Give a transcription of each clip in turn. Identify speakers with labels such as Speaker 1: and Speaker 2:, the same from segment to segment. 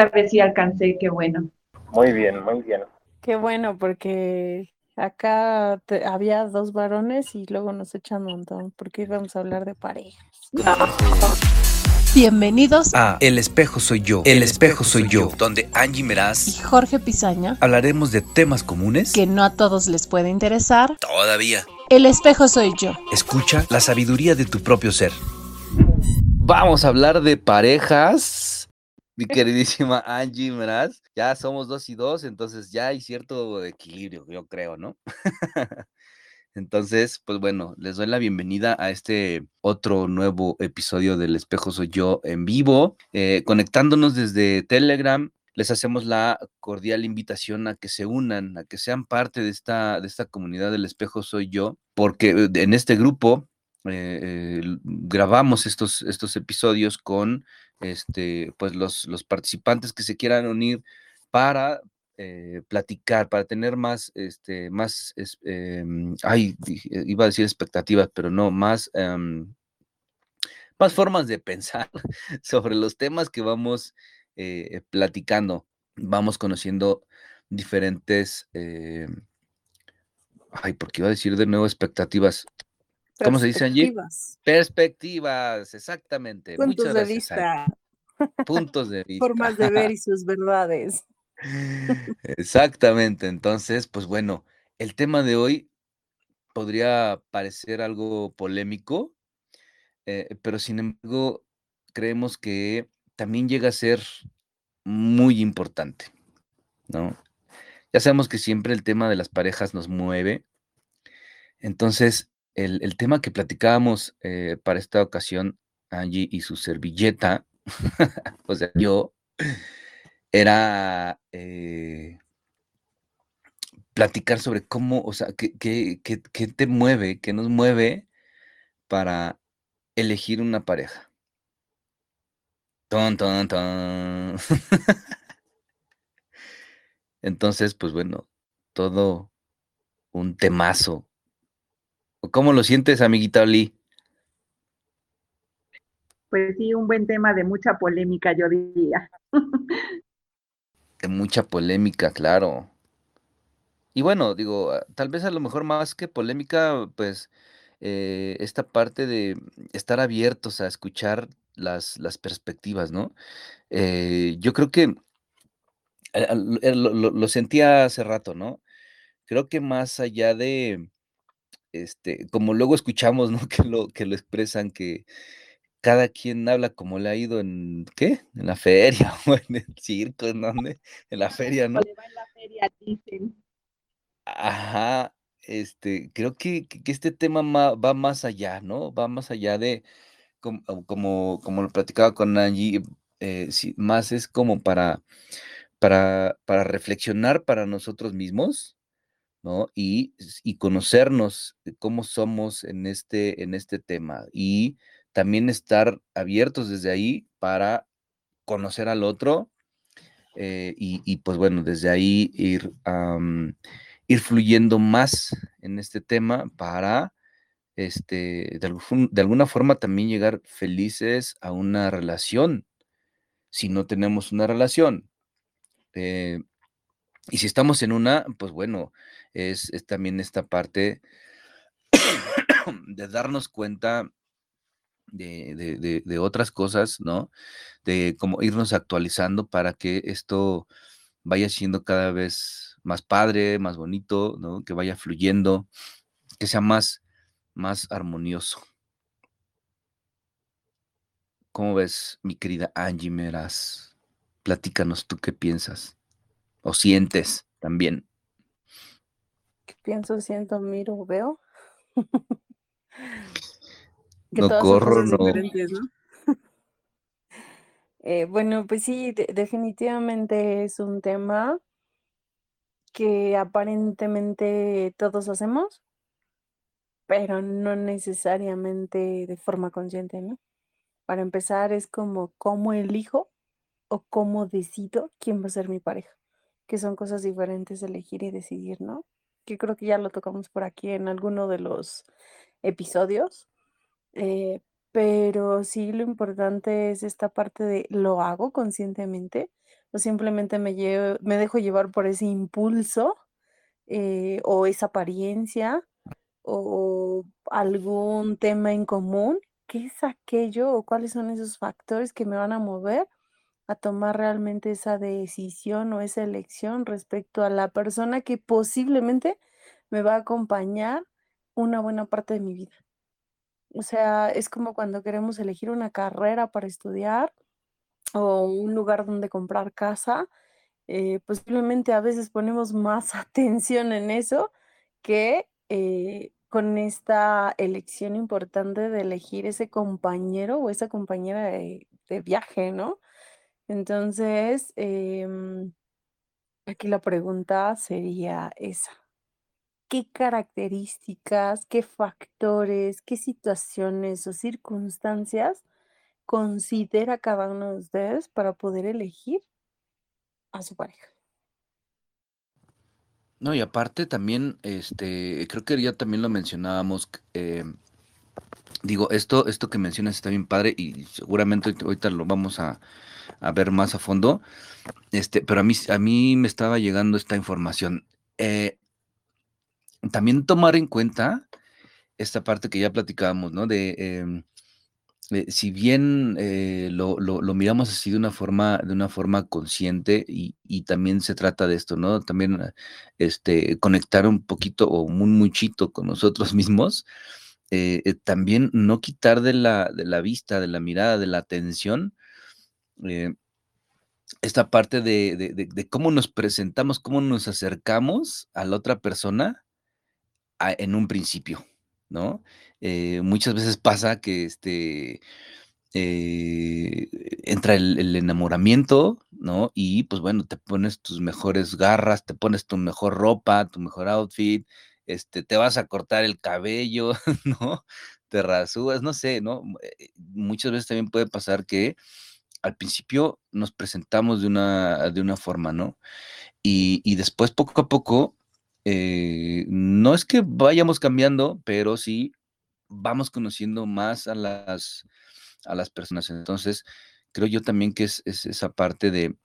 Speaker 1: esta vez sí alcancé, qué bueno.
Speaker 2: Muy bien, muy bien.
Speaker 3: Qué bueno, porque acá había dos varones y luego nos echan un montón, porque íbamos a hablar de parejas.
Speaker 4: Bienvenidos
Speaker 5: a El espejo soy yo, El espejo soy yo, donde Angie Meraz
Speaker 4: y Jorge Pizaña
Speaker 5: hablaremos de temas comunes
Speaker 4: que no a todos les puede interesar.
Speaker 5: Todavía.
Speaker 4: El espejo soy yo.
Speaker 5: Escucha la sabiduría de tu propio ser. Vamos a hablar de parejas. Mi queridísima Angie Meraz, ya somos dos y dos, entonces ya hay cierto equilibrio, yo creo, ¿no? Entonces, pues bueno, les doy la bienvenida a este otro nuevo episodio del Espejo Soy Yo en vivo, eh, conectándonos desde Telegram. Les hacemos la cordial invitación a que se unan, a que sean parte de esta, de esta comunidad del Espejo Soy Yo, porque eh, en este grupo eh, grabamos estos, estos episodios con este, pues los, los participantes que se quieran unir para eh, platicar, para tener más, este, más, em, ay, iba a decir expectativas, pero no, más, em, más formas de pensar sobre los temas que vamos eh, platicando. Vamos conociendo diferentes, eh, ay, porque iba a decir de nuevo expectativas. ¿Cómo se dice, Angie? Perspectivas, exactamente.
Speaker 3: Puntos de vista.
Speaker 5: Puntos de vista.
Speaker 3: Formas de ver y sus verdades.
Speaker 5: Exactamente, entonces, pues bueno, el tema de hoy podría parecer algo polémico, eh, pero sin embargo, creemos que también llega a ser muy importante, ¿no? Ya sabemos que siempre el tema de las parejas nos mueve, entonces el, tema que platicábamos eh, para esta ocasión, Angie y su servilleta, o sea, yo, era eh, platicar sobre cómo, o sea, qué, qué, te mueve, qué nos mueve para elegir una pareja. Ton, ton, ton. Entonces, pues bueno, todo un temazo. ¿Cómo lo sientes, amiguita Oli?
Speaker 1: Pues sí, un buen tema de mucha polémica, yo diría.
Speaker 5: de mucha polémica, claro. Y bueno, digo, tal vez a lo mejor más que polémica, pues eh, esta parte de estar abiertos a escuchar las, las perspectivas, ¿no? Eh, yo creo que eh, lo, sentía hace rato, ¿no? Creo que más allá de, este, como luego escuchamos, ¿no? Que lo, que lo expresan, que cada quien habla como le ha ido en, ¿qué? En la feria o en el circo, ¿en dónde? En la feria, ¿no?
Speaker 1: Le va en la feria, dicen.
Speaker 5: Ajá, este, creo que, que este tema va más allá, ¿no? Va más allá de, como, como, como lo platicaba con Angie, eh, más es como para, para, para reflexionar para nosotros mismos, ¿no? Y, y conocernos cómo somos en este, en este tema. Y también estar abiertos desde ahí para conocer al otro eh, y, pues bueno, desde ahí ir, ir fluyendo más en este tema para este, de, alguna forma también llegar felices a una relación, si no tenemos una relación. Eh, y si estamos en una, pues bueno, es, es también esta parte de darnos cuenta de, otras cosas, ¿no? De cómo irnos actualizando para que esto vaya siendo cada vez más padre, más bonito, ¿no? Que vaya fluyendo, que sea más, más armonioso. ¿Cómo ves, mi querida Angie Meras? Platícanos tú qué piensas o sientes también.
Speaker 3: ¿Qué pienso, siento, miro, veo?
Speaker 5: no corro, no.
Speaker 3: Eh, bueno, pues sí, definitivamente es un tema que aparentemente todos hacemos, pero no necesariamente de forma consciente, ¿no? Para empezar, es como cómo elijo o cómo decido quién va a ser mi pareja, que son cosas diferentes de elegir y decidir, ¿no? Que creo que ya lo tocamos por aquí en alguno de los episodios, eh, pero sí lo importante es esta parte de, ¿lo hago conscientemente? O simplemente me llevo me dejo llevar por ese impulso, eh, o esa apariencia, o algún tema en común, ¿qué es aquello o cuáles son esos factores que me van a mover a tomar realmente esa decisión o esa elección respecto a la persona que posiblemente me va a acompañar una buena parte de mi vida? O sea, es como cuando queremos elegir una carrera para estudiar o un lugar donde comprar casa, eh, posiblemente a veces ponemos más atención en eso que, eh, con esta elección importante de elegir ese compañero o esa compañera de de viaje, ¿no? Entonces, em, aquí la pregunta sería esa. ¿Qué características, qué factores, qué situaciones o circunstancias considera cada uno de ustedes para poder elegir a su pareja?
Speaker 5: No, y aparte también, este, creo que ya también lo mencionábamos, em, digo, esto esto que mencionas está bien padre y seguramente ahorita lo vamos a a ver más a fondo, este, pero a mí a mí me estaba llegando esta información, eh también tomar en cuenta esta parte que ya platicábamos, ¿no? De, em, si bien, eh, lo lo miramos así de una forma de una forma consciente y y también se trata de esto, ¿no? También, este, conectar un poquito o un muchito con nosotros mismos, eh, también no quitar de la de la vista, de la mirada, de la atención, eh esta parte de de cómo nos presentamos, cómo nos acercamos a la otra persona, en un principio, ¿no? Eh, muchas veces pasa que, este, eh, entra el enamoramiento, ¿no? Y, pues, bueno, te pones tus mejores garras, te pones tu mejor ropa, tu mejor outfit, este, te vas a cortar el cabello, ¿no? Te rasúas, no sé, ¿no? Muchas veces también puede pasar que al principio nos presentamos de una de una forma, ¿no? Y y después, poco a poco, eh, no es que vayamos cambiando, pero sí vamos conociendo más a las a las personas. Entonces, creo yo también que es es esa parte de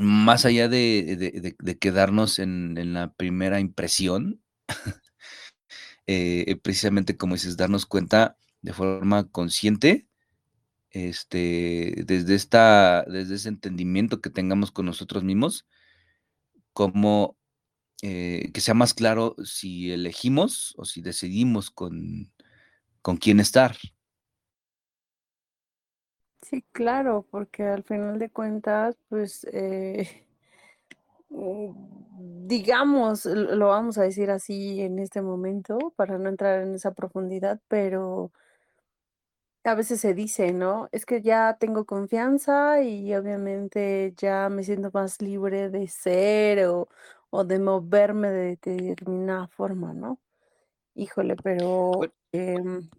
Speaker 5: más allá de de de de quedarnos en en la primera impresión, eh, precisamente, como dices, darnos cuenta de forma consciente, este, desde esta desde ese entendimiento que tengamos con nosotros mismos cómo, eh, que sea más claro si elegimos o si decidimos con con quién estar.
Speaker 3: Sí, claro, porque al final de cuentas, pues, eh, mm, digamos, lo vamos a decir así en este momento, para no entrar en esa profundidad, pero a veces se dice, ¿no? Es que ya tengo confianza y obviamente ya me siento más libre de ser o o de moverme de determinada forma, ¿no? Híjole, pero, em,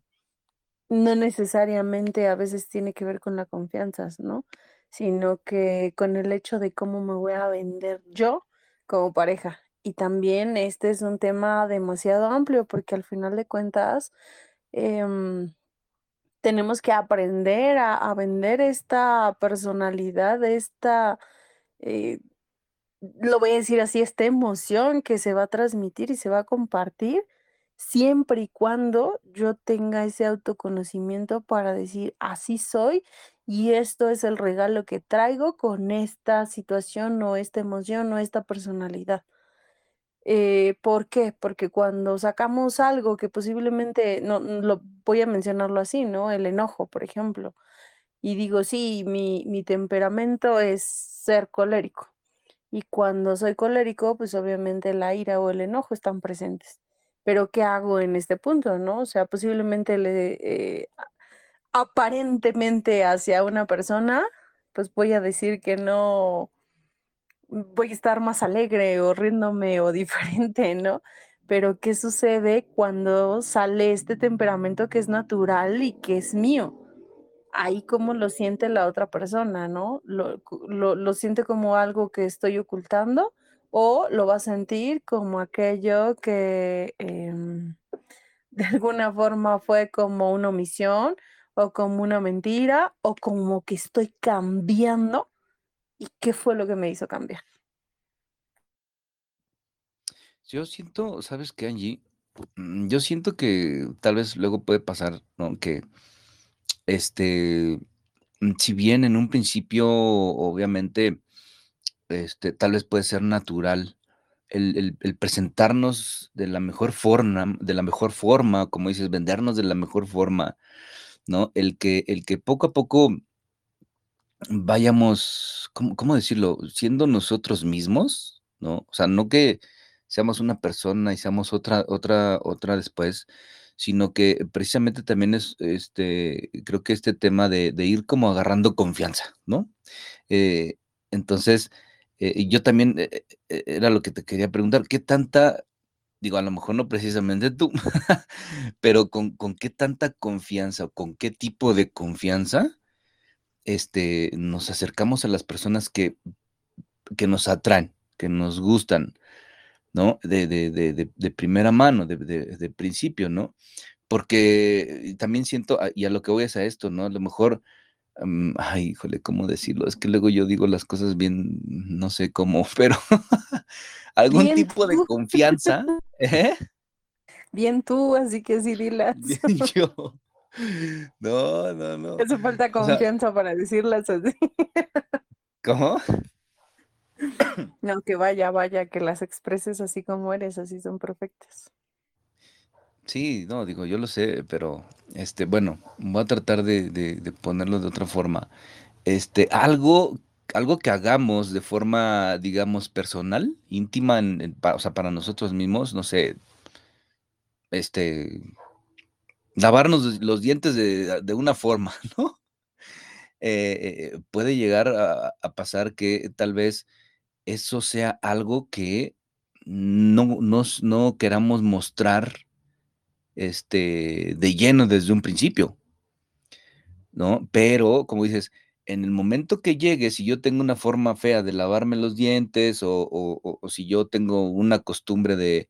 Speaker 3: no necesariamente a veces tiene que ver con la confianzas, ¿no? Sino que con el hecho de cómo me voy a vender yo como pareja. Y también este es un tema demasiado amplio, porque al final de cuentas, em, tenemos que aprender a vender esta personalidad, esta, eh, lo voy a decir así, esta emoción que se va a transmitir y se va a compartir, siempre y cuando yo tenga ese autoconocimiento para decir: "Así soy, y esto es el regalo que traigo con esta situación, o esta emoción, o esta personalidad". Eh, ¿por qué? Porque cuando sacamos algo que posiblemente no lo voy a mencionarlo así, ¿no? El enojo, por ejemplo, y digo: "Sí, mi mi temperamento es ser colérico", y cuando soy colérico, pues, obviamente la ira o el enojo están presentes, pero, ¿qué hago en este punto, no? O sea, posiblemente le eh, aparentemente hacia una persona, pues, voy a decir que no voy a estar más alegre, o riéndome, o diferente, ¿no? Pero, ¿qué sucede cuando sale este temperamento que es natural y que es mío? Ahí, ¿cómo lo siente la otra persona, no? ¿Lo lo siente como algo que estoy ocultando, o lo va a sentir como aquello que, em, de alguna forma fue como una omisión o como una mentira o como que estoy cambiando. ¿Y qué fue lo que me hizo cambiar?
Speaker 5: Yo siento, ¿sabes qué, Angie? Mm, Yo siento que tal vez luego puede pasar, ¿no? Que este, mm, si bien en un principio, obviamente, este, tal vez puede ser natural el, el- el presentarnos de la mejor forma, de la mejor forma, como dices, vendernos de la mejor forma, ¿no? El que, el que poco a poco vayamos, ¿cómo, cómo decirlo? Siendo nosotros mismos, ¿no? O sea, no que seamos una persona y seamos otra, otra, otra después, sino que precisamente también es, este, creo que este tema de, ir como agarrando confianza, ¿no? Eh, entonces, eh, yo también, eh, era lo que te quería preguntar, ¿qué tanta, digo, a lo mejor no precisamente tú, pero con, con qué tanta confianza o con qué tipo de confianza? Este, nos acercamos a las personas que, que nos atraen, que nos gustan, ¿no? De, de, de, de, de primera mano, de, principio, ¿no? Porque también siento, ah, y a lo que voy es a esto, ¿no? A lo mejor, mm, ay, híjole, ¿cómo decirlo? Es que luego yo digo las cosas bien, no sé cómo, pero algún
Speaker 3: Bien
Speaker 5: tipo de confianza, ¿eh?
Speaker 3: bien tú, así que sí dilas.
Speaker 5: Bien yo. No, no, no.
Speaker 3: Hace falta
Speaker 5: O sea,
Speaker 3: confianza para decirlas así.
Speaker 5: ¿cómo?
Speaker 3: No, que vaya, vaya, que las expreses así como eres, así son perfectas.
Speaker 5: Sí, no, digo, yo lo sé, pero este, bueno, voy a tratar de, de- de ponerlo de otra forma. Este, algo, algo que hagamos de forma, digamos, personal, íntima, en- en pa- o sea, para nosotros mismos, no sé, este, lavarnos los dientes de, de una forma, ¿no? Eh, eh, puede llegar a, pasar que tal vez eso sea algo que no, no queramos mostrar este, de lleno desde un principio, ¿no? Pero, como dices, en el momento que llegue, si yo tengo una forma fea de lavarme los dientes o- o si yo tengo una costumbre de,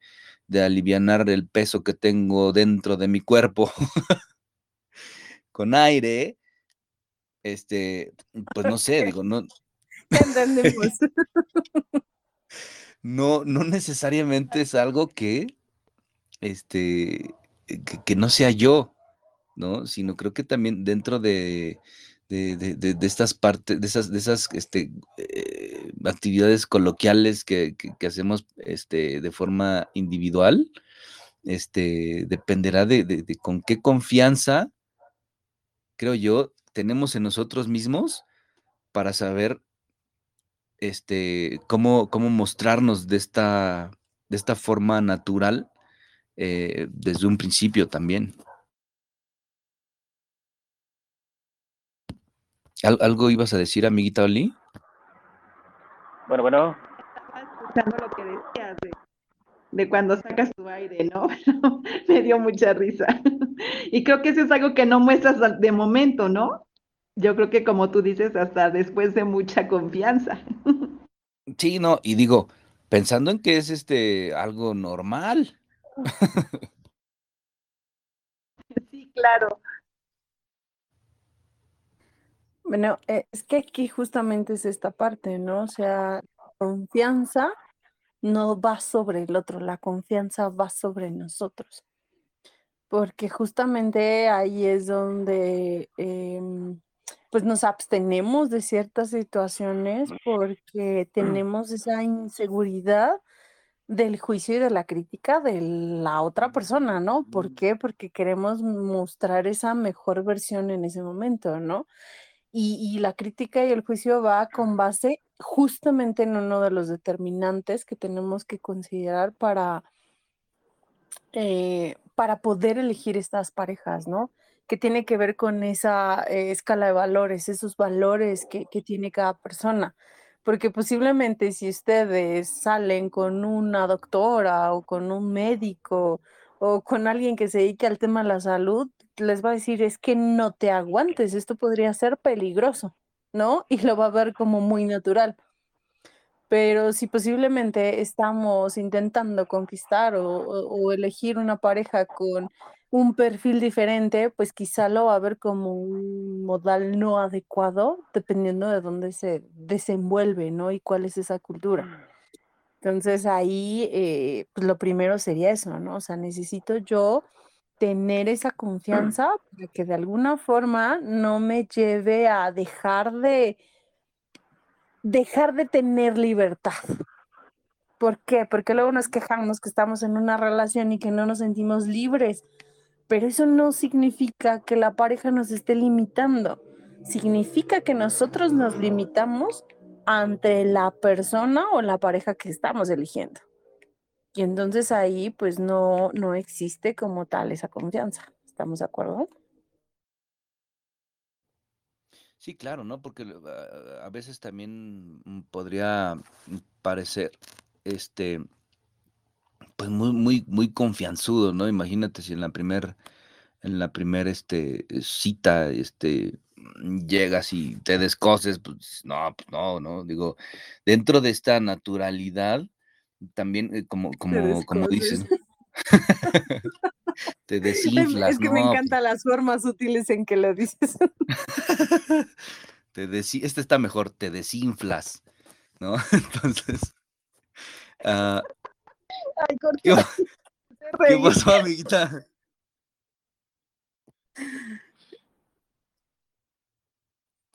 Speaker 5: de alivianar el peso que tengo dentro de mi cuerpo con aire, este, pues no sé, digo, no, no, no necesariamente es algo que, este, que, que no sea yo, ¿no? Sino creo que también dentro de, de, de- estas partes, de esas, de esas este, eh, actividades coloquiales que, que- hacemos este, de forma individual, este, dependerá de, de- de con qué confianza, creo yo, tenemos en nosotros mismos para saber este, cómo, cómo mostrarnos de esta, de esta forma natural eh, desde un principio también. ¿Al- ¿Algo ibas a decir, amiguita Oli?
Speaker 2: Bueno, bueno,
Speaker 1: Estaba escuchando lo que decías de, de cuando sacas tu aire, ¿no? Me dio mucha risa. Y creo que eso es algo que no muestras al- de momento, ¿no? Yo creo que como tú dices, hasta después de mucha confianza.
Speaker 5: Sí, no, y digo, pensando en que es este algo normal.
Speaker 1: Sí, claro.
Speaker 3: Bueno, eh, es que aquí justamente es esta parte, ¿no? O sea, confianza no va sobre el otro, la confianza va sobre nosotros, porque justamente ahí es donde em, pues nos abstenemos de ciertas situaciones porque tenemos esa inseguridad del juicio y de la crítica de la otra persona, ¿no? ¿Por qué? Porque queremos mostrar esa mejor versión en ese momento, ¿no? Y, la crítica y el juicio va con base justamente en uno de los determinantes que tenemos que considerar para, eh, para poder elegir estas parejas, ¿no? Que tiene que ver con esa eh, escala de valores, esos valores que, que tiene cada persona. Porque posiblemente si ustedes salen con una doctora o con un médico o con alguien que se dedique al tema de la salud, les va a decir, es que no te aguantes, esto podría ser peligroso, ¿no? Y lo va a ver como muy natural. Pero si posiblemente estamos intentando conquistar o, o- o elegir una pareja con un perfil diferente, pues quizá lo va a ver como un modal no adecuado, dependiendo de dónde se desenvuelve, ¿no? Y cuál es esa cultura. Entonces ahí, eh, pues lo primero sería eso, ¿no? O sea, necesito yo tener esa confianza para que de alguna forma no me lleve a dejar de dejar de tener libertad. ¿Por qué? Porque luego nos quejamos que estamos en una relación y que no nos sentimos libres, pero eso no significa que la pareja nos esté limitando. Significa que nosotros nos limitamos ante la persona o la pareja que estamos eligiendo. Y entonces ahí pues no, no existe como tal esa confianza. ¿Estamos de acuerdo?
Speaker 5: Sí, claro, ¿no? Porque a, veces también mm, podría parecer, este, pues muy, muy, muy confianzudo, ¿no? Imagínate si en la primer, en la primer, este, cita, este, llegas y te descoses, pues no, pues no, no, digo, dentro de esta naturalidad, también, eh, como, como, como dicen, te
Speaker 3: Es,
Speaker 5: desinflas,
Speaker 3: es que me
Speaker 5: ¿no?
Speaker 3: Encantan las formas sutiles en que lo dices.
Speaker 5: te este está mejor, te desinflas, ¿no? Entonces, ah,
Speaker 3: Ay, ¿por
Speaker 5: ¿qué,
Speaker 3: qué
Speaker 5: pasó, amiguita?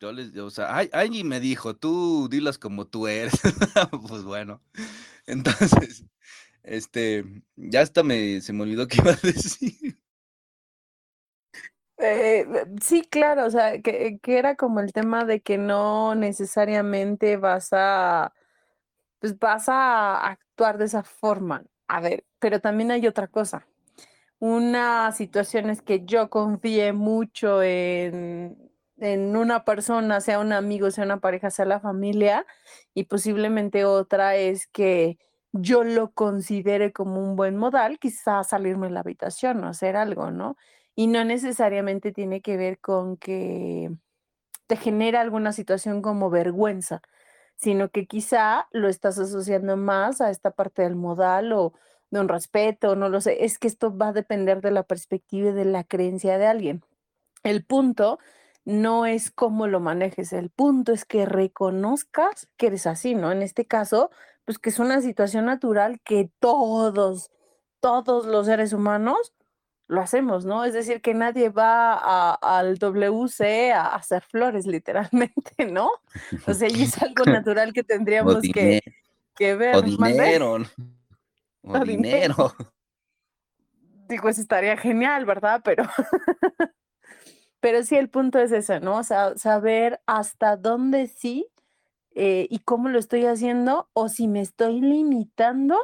Speaker 5: Yo les, o sea, Angie me dijo, tú dilas como tú eres. Pues bueno, entonces, este, ya hasta me, se me olvidó qué iba a decir.
Speaker 3: Eh, sí, claro, o sea, que, que era como el tema de que no necesariamente vas a, pues vas a actuar de esa forma. A ver, pero también hay otra cosa. Una situación es que yo confíe mucho en, en una persona, sea un amigo, sea una pareja, sea la familia, y posiblemente otra es que yo lo considere como un buen modal, quizás salirme de la habitación o hacer algo, ¿no? Y no necesariamente tiene que ver con que te genera alguna situación como vergüenza, sino que quizá lo estás asociando más a esta parte del modal o de un respeto, no lo sé. Es que esto va a depender de la perspectiva y de la creencia de alguien. El punto no es cómo lo manejes, el punto es que reconozcas que eres así, ¿no? En este caso, pues que es una situación natural que todos, todos los seres humanos lo hacemos, ¿no? Es decir, que nadie va a- al WC a hacer flores, literalmente, ¿no? O sea, y es algo natural que
Speaker 5: O,
Speaker 3: tendríamos que, que
Speaker 5: o
Speaker 3: ver, ¿mande?
Speaker 5: dinero, o
Speaker 3: O dinero.
Speaker 5: dinero.
Speaker 3: Digo, eso estaría genial, ¿verdad? Pero, pero sí, el punto es ese, ¿no? O sea, saber hasta dónde sí eh, y cómo lo estoy haciendo o si me estoy limitando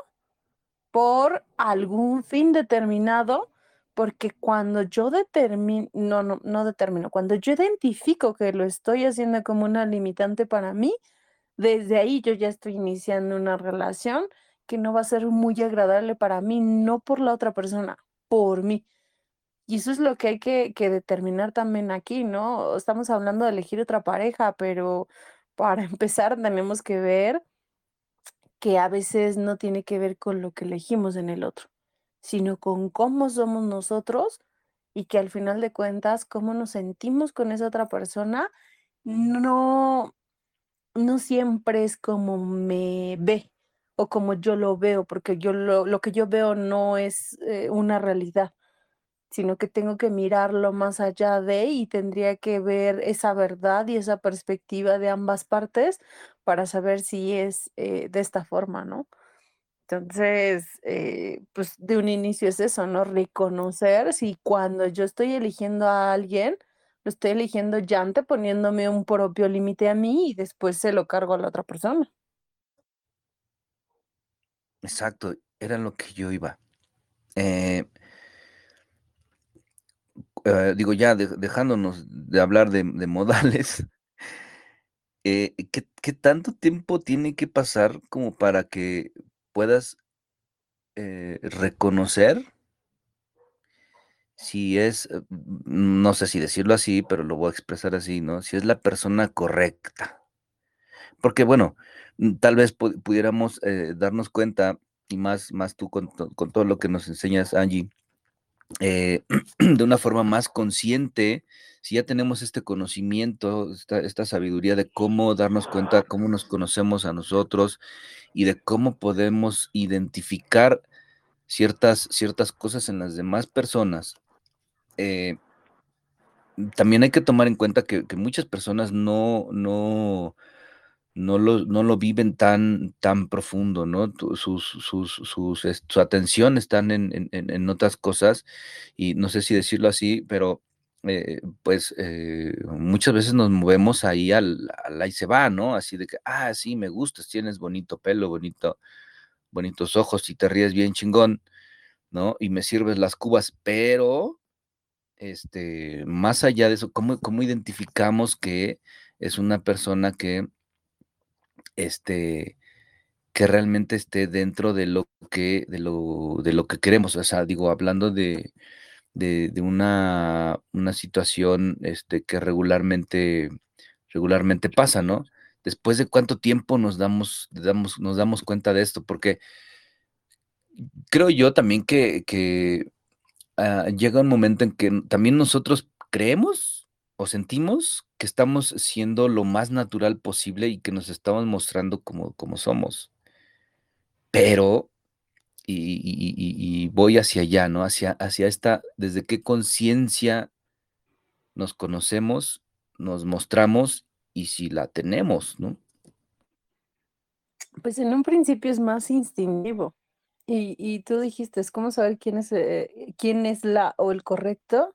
Speaker 3: por algún fin determinado, porque cuando yo determino, no, no, no determino, cuando yo identifico que lo estoy haciendo como una limitante para mí, desde ahí yo ya estoy iniciando una relación que no va a ser muy agradable para mí, no por la otra persona, por mí. Y eso es lo que hay que, que determinar también aquí, ¿no? Estamos hablando de elegir otra pareja, pero para empezar tenemos que ver que a veces no tiene que ver con lo que elegimos en el otro, sino con cómo somos nosotros y que al final de cuentas, cómo nos sentimos con esa otra persona, no, no siempre es como me ve o como yo lo veo, porque yo lo, lo que yo veo no es eh, una realidad, sino que tengo que mirarlo más allá de y tendría que ver esa verdad y esa perspectiva de ambas partes para saber si es eh, de esta forma, ¿no? Entonces, eh, pues de un inicio es eso, ¿no? Reconocer si cuando yo estoy eligiendo a alguien, lo estoy eligiendo ya anteponiéndome un propio límite a mí y después se lo cargo a la otra persona.
Speaker 5: Exacto, era lo que yo iba. Eh, eh, digo, ya de- dejándonos de hablar de, modales, eh, ¿qué, qué tanto tiempo tiene que pasar como para que puedas eh, reconocer si es, mm, no sé si decirlo así, pero lo voy a expresar así, ¿no? Si es la persona correcta. porque bueno, mm, tal vez pu- pudiéramos darnos cuenta, y más, más tú con, con todo lo que nos enseñas, Angie, eh, de una forma más consciente, si ya tenemos este conocimiento, esta, sabiduría de cómo darnos cuenta, cómo nos conocemos a nosotros y de cómo podemos identificar ciertas, ciertas cosas en las demás personas, eh, también hay que tomar en cuenta que, que muchas personas no, no, no lo, no lo viven tan, tan profundo, ¿no? Sus, sus, sus, su atención están en, en- en- en otras cosas y no sé si decirlo así, pero eh, pues eh, muchas veces nos movemos ahí al, al ahí se va, ¿no? Así de que, ah, sí, me gustas, tienes bonito pelo, bonito, bonitos ojos y te ríes bien chingón, ¿no? Y me sirves las cubas, pero este, más allá de eso, ¿cómo, cómo identificamos que es una persona que, este, que realmente esté dentro de lo que, de lo, de lo que queremos? O sea, digo, hablando de, de, una, una situación, este, que regularmente, regularmente pasa, ¿no? Después de cuánto tiempo nos damos, damos, nos damos cuenta de esto, porque creo yo también que, ah, llega un momento en que también nosotros creemos o sentimos que estamos siendo lo más natural posible y que nos estamos mostrando como, como somos. Pero, y, voy hacia allá, ¿no? Hacia, hacia esta, desde qué conciencia nos conocemos, nos mostramos y si la tenemos, ¿no?
Speaker 3: Pues en un principio es más instintivo. Y, y tú dijiste, es como saber quién es, eh, quién es la o el correcto,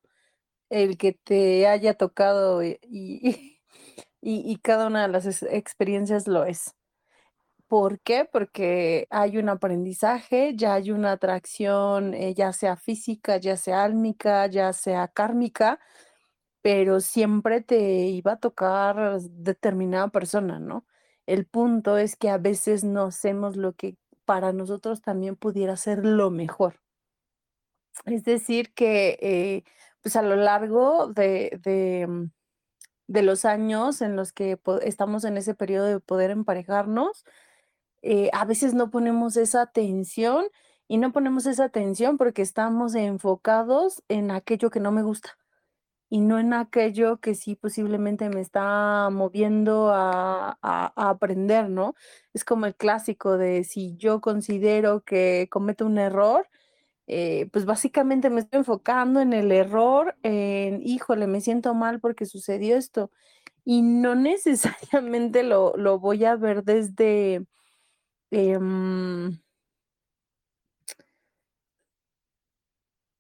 Speaker 3: el que te haya tocado y, y, y- cada una de las ex- experiencias lo es. ¿Por qué? Porque hay un aprendizaje, ya hay una atracción, eh, ya sea física, ya sea álmica, ya sea kármica, pero siempre te iba a tocar determinada persona, ¿no? El punto es que a veces no hacemos lo que para nosotros también pudiera ser lo mejor. Es decir, que eh, pues a lo largo de, de, mm, los años en los que estamos en ese periodo de poder emparejarnos, eh, a veces no ponemos esa atención y no ponemos esa atención porque estamos enfocados en aquello que no me gusta y no en aquello que sí posiblemente me está moviendo a, a- a aprender, ¿no? Es como el clásico de si yo considero que cometo un error, eh, pues básicamente me estoy enfocando en el error, en, híjole, me siento mal porque sucedió esto y no necesariamente lo, lo voy a ver desde... em,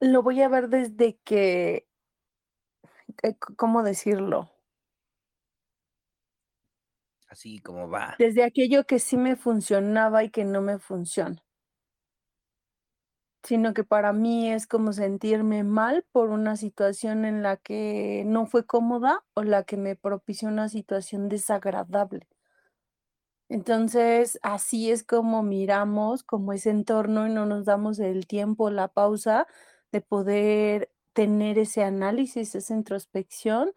Speaker 3: lo voy a ver desde que, eh, ¿cómo decirlo?
Speaker 5: Así como va.
Speaker 3: Desde aquello que sí me funcionaba y que no me funciona, sino que para mí es como sentirme mal por una situación en la que no fue cómoda o la que me propició una situación desagradable. Entonces, así es como miramos como ese entorno y no nos damos el tiempo, la pausa de poder tener ese análisis, esa introspección,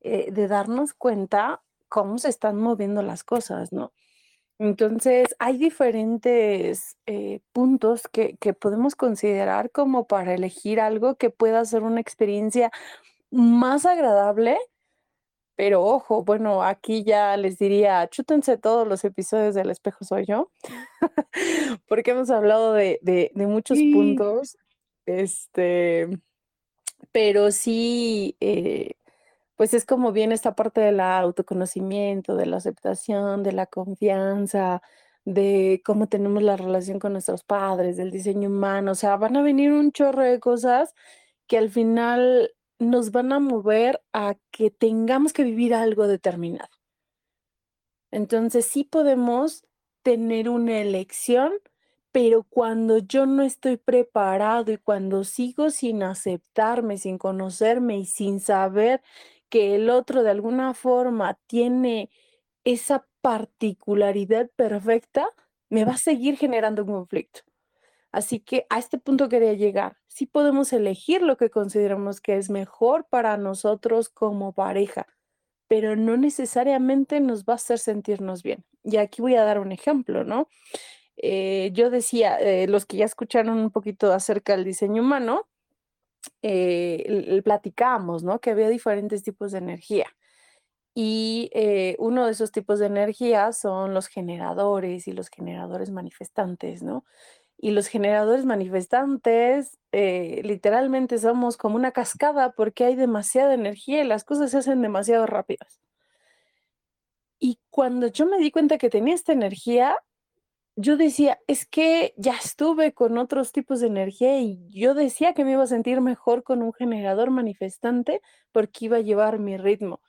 Speaker 3: eh, de darnos cuenta cómo se están moviendo las cosas, ¿no? Entonces, hay diferentes eh, puntos que, que podemos considerar como para elegir algo que pueda ser una experiencia más agradable, pero ojo, bueno, aquí ya les diría, chútense todos los episodios del espejo soy yo, porque hemos hablado de, de- de muchos
Speaker 1: Sí.
Speaker 3: puntos, este, pero sí, eh, pues es como viene esta parte del autoconocimiento, de la aceptación, de la confianza, de cómo tenemos la relación con nuestros padres, del diseño humano, o sea, van a venir un chorro de cosas que al final nos van a mover a que tengamos que vivir algo determinado. Entonces sí podemos tener una elección, pero cuando yo no estoy preparado y cuando sigo sin aceptarme, sin conocerme y sin saber que el otro de alguna forma tiene esa particularidad perfecta, me va a seguir generando un conflicto. Así que a este punto quería llegar. Sí podemos elegir lo que consideramos que es mejor para nosotros como pareja, pero no necesariamente nos va a hacer sentirnos bien. Y aquí voy a dar un ejemplo, ¿no? Eh, yo decía, eh, los que ya escucharon un poquito acerca del diseño humano, eh, platicábamos, ¿no? Que había diferentes tipos de energía. Y eh, uno de esos tipos de energía son los generadores y los generadores manifestantes, ¿no? Y los generadores manifestantes eh, literalmente somos como una cascada porque hay demasiada energía y las cosas se hacen demasiado rápidas. Y cuando yo me di cuenta que tenía esta energía, yo decía, es que ya estuve con otros tipos de energía y yo decía que me iba a sentir mejor con un generador manifestante porque iba a llevar mi ritmo.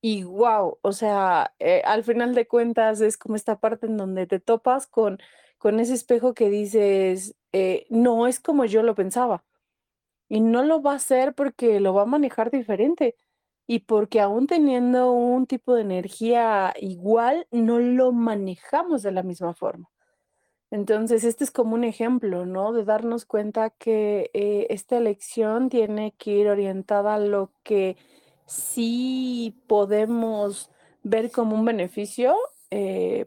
Speaker 3: Y wow, o sea, eh, al final de cuentas es como esta parte en donde te topas con, con ese espejo que dices, eh, no es como yo lo pensaba. Y no lo va a hacer porque lo va a manejar diferente. Y porque aún teniendo un tipo de energía igual, no lo manejamos de la misma forma. Entonces, este es como un ejemplo, ¿no? De darnos cuenta que eh, esta elección tiene que ir orientada a lo que sí podemos ver como un beneficio, eh,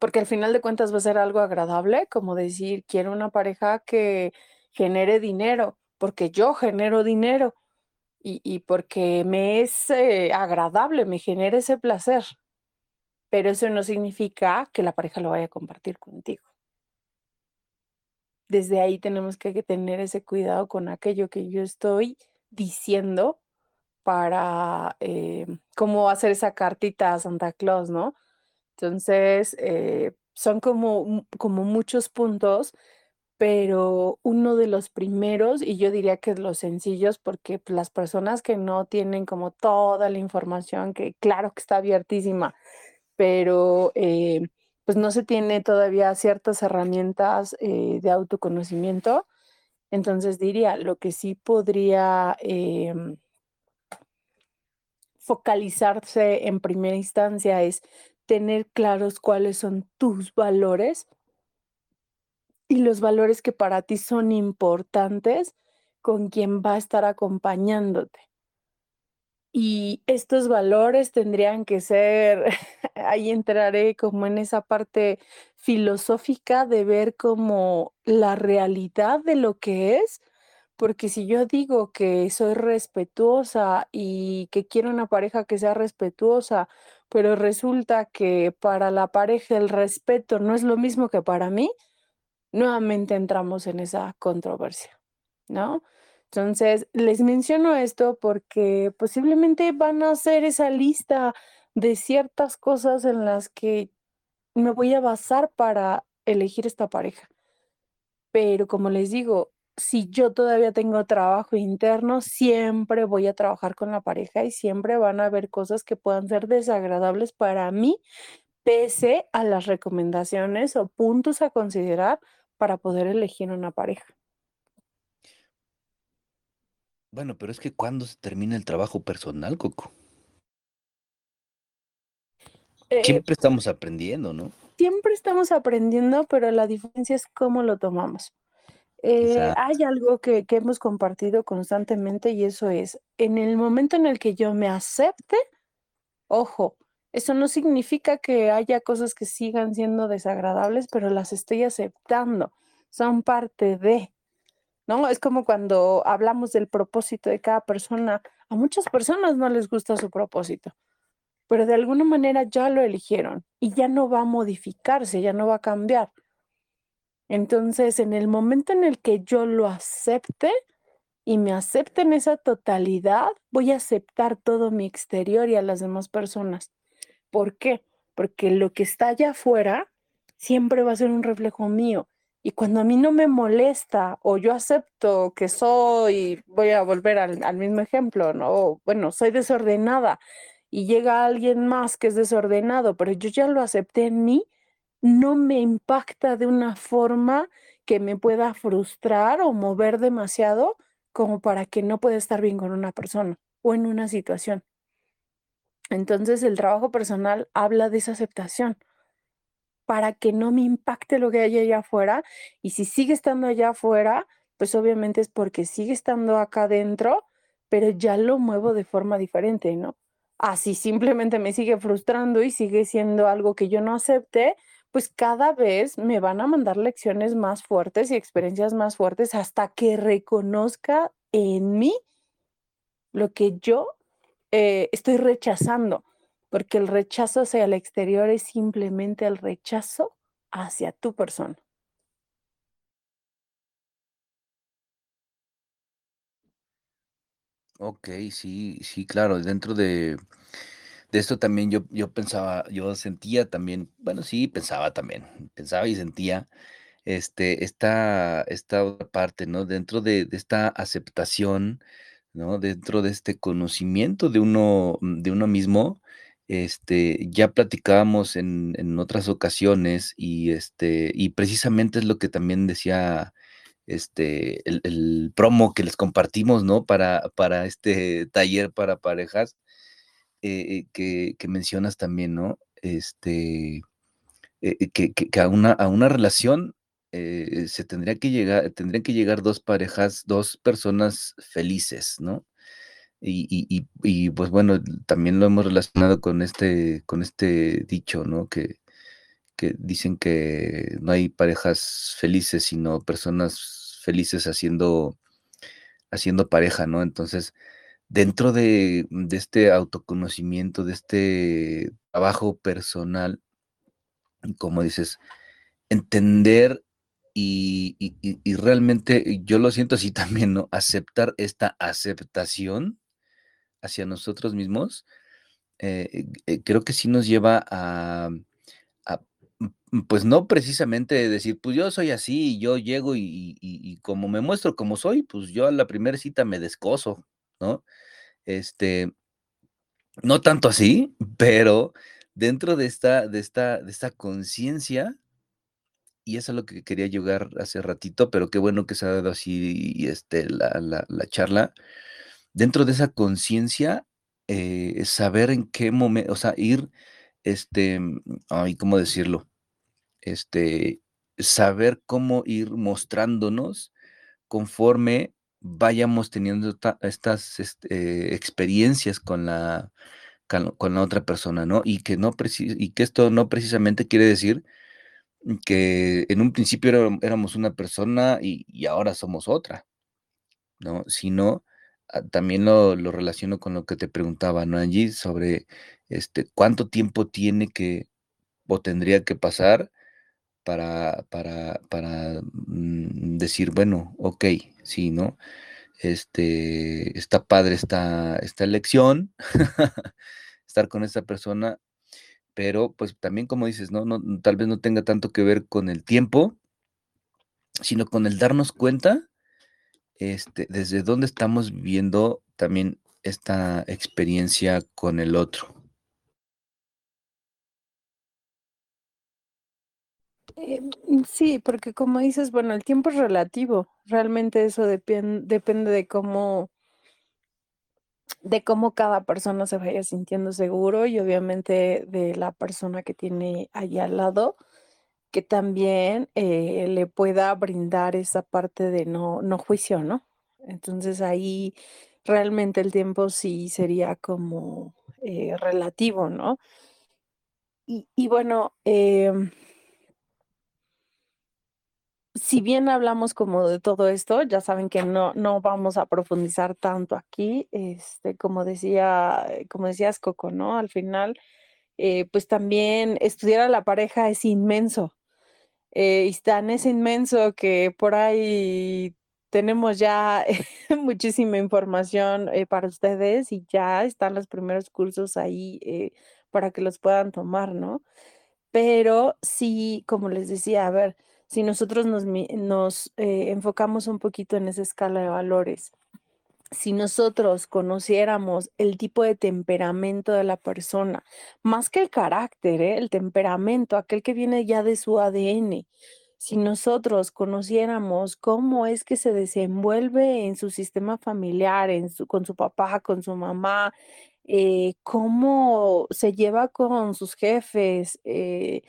Speaker 3: porque al final de cuentas va a ser algo agradable, como decir, quiero una pareja que genere dinero, porque yo genero dinero y, porque me es eh, agradable, me genera ese placer. Pero eso no significa que la pareja lo vaya a compartir contigo. Desde ahí tenemos que tener ese cuidado con aquello que yo estoy diciendo para eh, cómo hacer esa cartita a Santa Claus, ¿no? Entonces, eh, son como, como muchos puntos, pero uno de los primeros, y yo diría que los sencillos, porque pues, las personas que no tienen como toda la información, que claro que está abiertísima, pero eh, pues no se tiene todavía ciertas herramientas de autoconocimiento, entonces diría, lo que sí podría em, focalizarse en primera instancia es tener claros cuáles son tus valores y los valores que para ti son importantes con quien va a estar acompañándote. Y estos valores tendrían que ser, ahí entraré como en esa parte filosófica de ver como la realidad de lo que es porque si yo digo que soy respetuosa y que quiero una pareja que sea respetuosa, pero resulta que para la pareja el respeto no es lo mismo que para mí, nuevamente entramos en esa controversia, ¿no? Entonces, les menciono esto porque posiblemente van a hacer esa lista de ciertas cosas en las que me voy a basar para elegir esta pareja. Pero como les digo, si yo todavía tengo trabajo interno, siempre voy a trabajar con la pareja y siempre van a haber cosas que puedan ser desagradables para mí, pese a las recomendaciones o puntos a considerar para poder elegir una pareja.
Speaker 5: Bueno, pero es que ¿cuándo se termina el trabajo personal, Coco?
Speaker 3: Eh,
Speaker 5: siempre estamos aprendiendo, ¿no?
Speaker 3: Siempre estamos aprendiendo, pero la diferencia es cómo lo tomamos. Eh, hay algo que, que hemos compartido constantemente y eso es, en el momento en el que yo me acepte, ojo, eso no significa que haya cosas que sigan siendo desagradables, pero las estoy aceptando, son parte de, ¿no? Es como cuando hablamos del propósito de cada persona, a muchas personas no les gusta su propósito, pero de alguna manera ya lo eligieron y ya no va a modificarse, ya no va a cambiar. Entonces, en el momento en el que yo lo acepte y me acepte en esa totalidad, voy a aceptar todo mi exterior y a las demás personas. ¿Por qué? Porque lo que está allá afuera siempre va a ser un reflejo mío. Y cuando a mí no me molesta o yo acepto que soy, voy a volver al, mismo ejemplo, ¿no? Bueno, soy desordenada y llega alguien más que es desordenado, pero yo ya lo acepté en mí, no me impacta de una forma que me pueda frustrar o mover demasiado como para que no pueda estar bien con una persona o en una situación. Entonces el trabajo personal habla de esa aceptación para que no me impacte lo que hay allá afuera y si sigue estando allá afuera, pues obviamente es porque sigue estando acá adentro, pero ya lo muevo de forma diferente, ¿no? así simplemente me sigue frustrando y sigue siendo algo que yo no acepte, pues cada vez me van a mandar lecciones más fuertes y experiencias más fuertes hasta que reconozca en mí lo que yo eh, estoy rechazando, porque el rechazo hacia el exterior es simplemente el rechazo hacia tu persona.
Speaker 5: Ok, sí, sí, claro, dentro de, de esto también yo, yo pensaba, yo sentía también, bueno, sí, pensaba también, pensaba y sentía este, esta, esta otra parte, ¿no? Dentro de, de esta aceptación, ¿no? Dentro de este conocimiento de uno, de uno mismo, este, ya platicábamos en, en otras ocasiones y, este, y precisamente es lo que también decía este, el, promo que les compartimos, ¿no? Para, para este taller para parejas eh, que, que mencionas también, ¿no? Este, eh, que, que- a una, a una relación eh, se tendría que llegar, tendrían que llegar dos parejas, dos personas felices, ¿no? Y, pues bueno, también lo hemos relacionado con este, con este dicho, ¿no? Que, que dicen que no hay parejas felices, sino personas felices haciendo, haciendo pareja, ¿no? Entonces, dentro de, de este autoconocimiento, de este trabajo personal, como dices, entender y- y- y realmente yo lo siento así también, ¿no? Aceptar esta aceptación hacia nosotros mismos, eh, eh, creo que sí nos lleva a, mm, pues no precisamente decir, pues yo soy así, yo llego y, como me muestro como soy, pues yo a la primera cita me descoso, ¿no? Este, no tanto así, pero dentro de esta, de esta, de esta conciencia, y eso es lo que quería llegar hace ratito, pero qué bueno que se ha dado así este, la, la charla. Dentro de esa conciencia, eh, saber en qué momento, o sea, ir, este, ay, ¿cómo decirlo? Este, saber cómo ir mostrándonos conforme vayamos teniendo ta- estas este, experiencias con la, con, la otra persona, ¿no? Y que, no y que esto no precisamente quiere decir que en un principio éramos una persona y, y ahora somos otra, ¿no? Sino también lo, lo relaciono con lo que te preguntaba, ¿no, Angie? Sobre este, cuánto tiempo tiene que o tendría que pasar para, para, para mm, decir, bueno, ok, sí, ¿no? Este, está padre esta, esta elección, estar con esta persona, pero pues también como dices, ¿no? no tal vez no tenga tanto que ver con el tiempo, sino con el darnos cuenta, este, desde dónde estamos viviendo también esta experiencia con el otro.
Speaker 3: Eh, mm, sí, porque como dices, bueno, el tiempo es relativo. Realmente eso depende de cómo, de cómo cada persona se vaya sintiendo seguro y obviamente de la persona que tiene allí al lado, que también eh, le pueda brindar esa parte de no, no juicio, ¿no? Entonces ahí realmente el tiempo sí sería como eh, relativo, ¿no? Y, y bueno, em, si bien hablamos como de todo esto, ya saben que no, no vamos a profundizar tanto aquí, este, como decía, como decías Coco, ¿no? Al final, eh, pues también estudiar a la pareja es inmenso. Eh, tan es inmenso que por ahí tenemos ya muchísima información eh, para ustedes y ya están los primeros cursos ahí eh, para que los puedan tomar, ¿no? Pero sí, como les decía, a ver, si nosotros nos, nos eh, enfocamos un poquito en esa escala de valores, si nosotros conociéramos el tipo de temperamento de la persona, más que el carácter, ¿eh? el temperamento, aquel que viene ya de su ADN, si nosotros conociéramos cómo es que se desenvuelve en su sistema familiar, con su papá, con su mamá, eh, cómo se lleva con sus jefes, eh,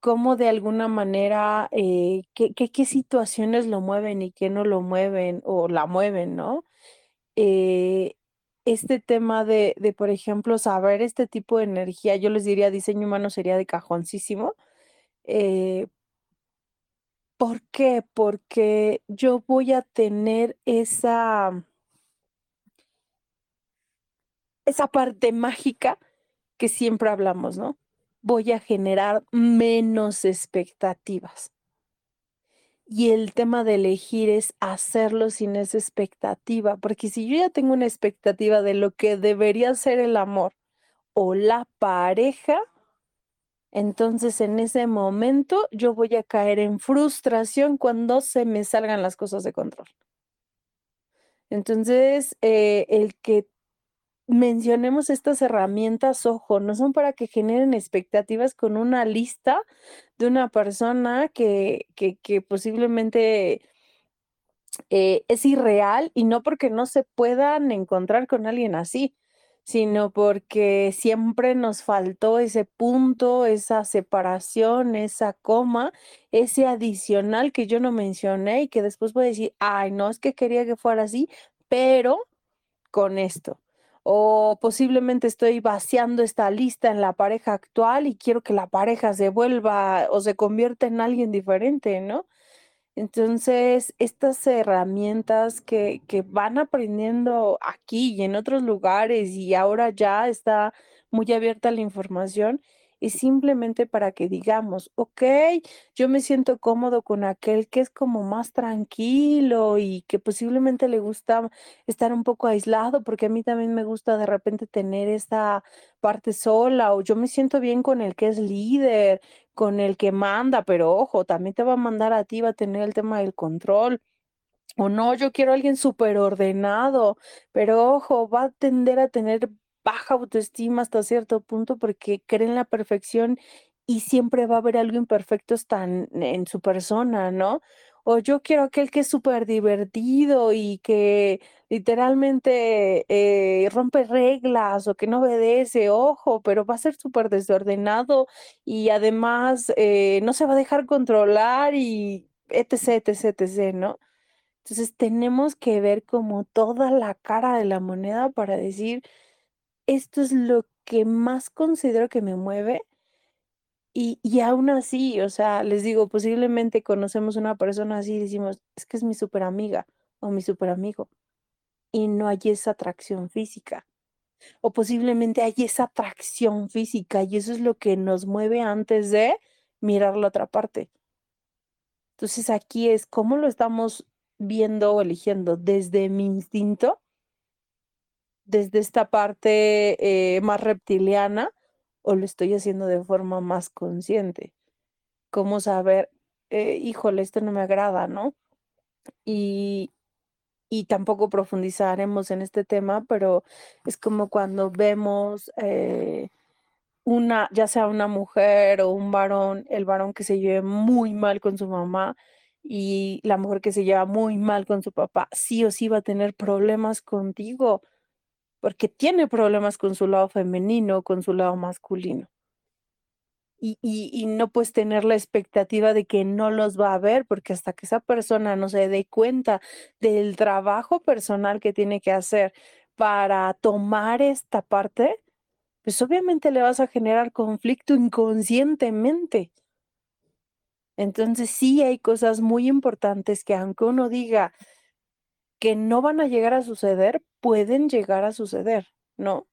Speaker 3: cómo de alguna manera, qué, qué situaciones lo mueven y qué no lo mueven o la mueven, ¿no? Eh, este tema de, de, por ejemplo, saber este tipo de energía, yo les diría diseño humano sería de cajoncísimo. Eh, ¿Por qué? Porque yo voy a tener esa esa parte mágica que siempre hablamos, ¿no? Voy a generar menos expectativas. Y el tema de elegir es hacerlo sin esa expectativa, porque si yo ya tengo una expectativa de lo que debería ser el amor o la pareja, entonces en ese momento yo voy a caer en frustración cuando se me salgan las cosas de control. Entonces, eh, el que mencionemos estas herramientas, ojo, no son para que generen expectativas con una lista de una persona que, que, que posiblemente eh, es irreal y no porque no se puedan encontrar con alguien así, sino porque siempre nos faltó ese punto, esa separación, esa coma, ese adicional que yo no mencioné y que después voy a decir, ay, no, es que quería que fuera así, pero con esto o posiblemente estoy vaciando esta lista en la pareja actual y quiero que la pareja se vuelva o se convierta en alguien diferente, ¿no? Entonces, estas herramientas que, que van aprendiendo aquí y en otros lugares y ahora ya está muy abierta la información, es simplemente para que digamos, ok, yo me siento cómodo con aquel que es como más tranquilo y que posiblemente le gusta estar un poco aislado, porque a mí también me gusta de repente tener esta parte sola, o yo me siento bien con el que es líder, con el que manda, pero ojo, también te va a mandar a ti, va a tener el tema del control. O no, yo quiero a alguien súper ordenado, pero ojo, va a tender a tener baja autoestima hasta cierto punto porque cree en la perfección y siempre va a haber algo imperfecto en, en su persona, ¿no? O yo quiero aquel que es súper divertido y que literalmente eh, rompe reglas o que no obedece, ojo, pero va a ser súper desordenado y además eh, no se va a dejar controlar y etc, etc, etc, ¿no? Entonces tenemos que ver como toda la cara de la moneda para decir, esto es lo que más considero que me mueve. Y, y aún así, o sea, les digo, posiblemente conocemos una persona así y decimos, es que es mi super amiga o mi super amigo. Y no hay esa atracción física. O posiblemente hay esa atracción física y eso es lo que nos mueve antes de mirar la otra parte. Entonces aquí es cómo lo estamos viendo o eligiendo desde mi instinto desde esta parte eh, más reptiliana o lo estoy haciendo de forma más consciente. Cómo saber, eh, híjole, esto no me agrada, ¿no? Y, y tampoco profundizaremos en este tema, pero es como cuando vemos eh, una, ya sea una mujer o un varón, el varón que se lleve muy mal con su mamá y la mujer que se lleva muy mal con su papá, sí o sí va a tener problemas contigo porque tiene problemas con su lado femenino, con su lado masculino. Y, y, no puedes tener la expectativa de que no los va a ver, porque hasta que esa persona no se dé cuenta del trabajo personal que tiene que hacer para tomar esta parte, pues obviamente le vas a generar conflicto inconscientemente. Entonces sí hay cosas muy importantes que aunque uno diga, que no van a llegar a suceder, pueden llegar a suceder, ¿no?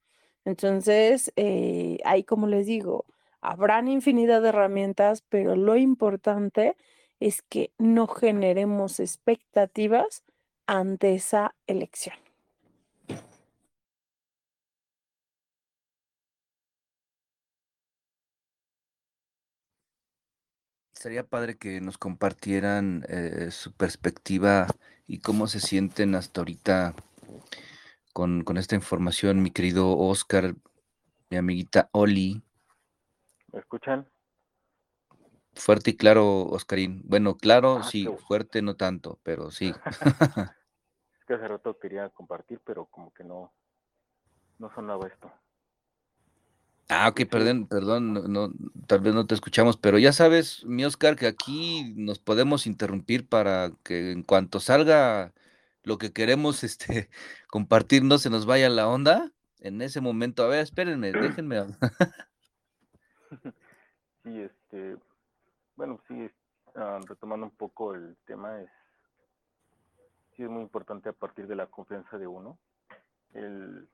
Speaker 3: Entonces, eh, ahí como les digo, habrán infinidad de herramientas, pero lo importante es que no generemos expectativas ante esa elección.
Speaker 5: Sería padre que nos compartieran eh, su perspectiva y cómo se sienten hasta ahorita con, esta información, mi querido Oscar, mi amiguita Oli.
Speaker 2: ¿Me escuchan?
Speaker 5: Fuerte y claro, Oscarín. Bueno, claro,
Speaker 2: Ah,
Speaker 5: sí, fuerte no tanto, pero sí.
Speaker 2: Es que hace rato quería compartir, pero como que no, no sonaba esto.
Speaker 5: Ah, ok, perdón, perdón, no, no, tal vez no te escuchamos, pero ya sabes, mi Oscar, que aquí nos podemos interrumpir para que en cuanto salga lo que queremos este, compartir no se nos vaya la onda, en ese momento, a ver, espérenme, déjenme.
Speaker 2: Sí, este, bueno, sí, ah, retomando un poco el tema, es, sí es muy importante a partir de la confianza de uno, el,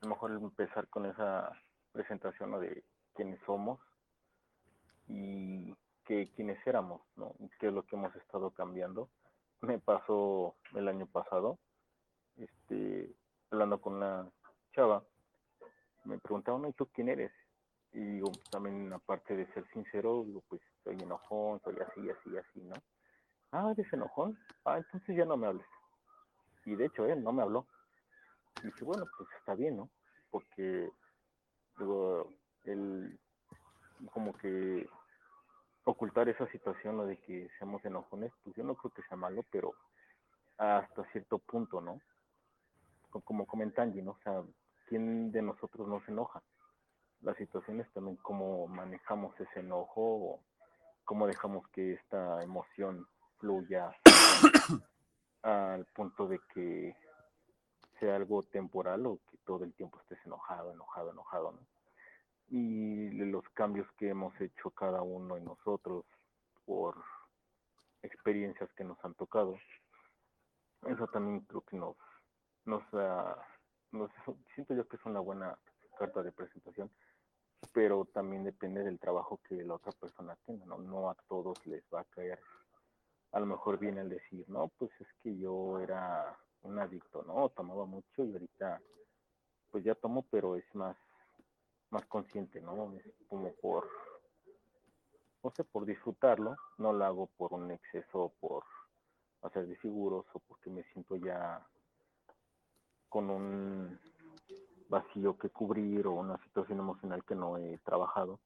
Speaker 2: a lo mejor empezar con esa presentación ¿no? de quiénes somos y que quiénes éramos, ¿no? qué es lo que hemos estado cambiando. Me pasó el año pasado, este, hablando con una chava, me preguntaban, ¿y tú quién eres? Y digo, también aparte de ser sincero, digo, pues soy enojón, soy así, así, así, ¿no? Ah, eres enojón. Ah, entonces ya no me hables. Y de hecho, él no me habló. Y dije, bueno, pues está bien, ¿no? Porque, digo, él como que ocultar esa situación, lo de que seamos enojones, pues yo no creo que sea malo, pero hasta cierto punto, ¿no? Como comentan, ¿no? O sea, ¿quién de nosotros no se enoja? las situaciones también cómo manejamos ese enojo, cómo dejamos que esta emoción fluya al punto de que sea algo temporal o que todo el tiempo estés enojado, enojado, enojado, ¿no? Y los cambios que hemos hecho cada uno en nosotros por experiencias que nos han tocado, eso también creo que nos, nos, nos siento yo que es una buena carta de presentación pero también depende del trabajo que la otra persona tenga, ¿no? No a todos les va a caer, a lo mejor viene el decir, no, pues es que yo era un adicto, ¿no? Tomaba mucho y ahorita, pues ya tomo, pero es más, más consciente, ¿no? Es como por, no sé, por disfrutarlo, no lo hago por un exceso, por hacer de seguros o porque me siento ya con un vacío que cubrir o una situación emocional que no he trabajado.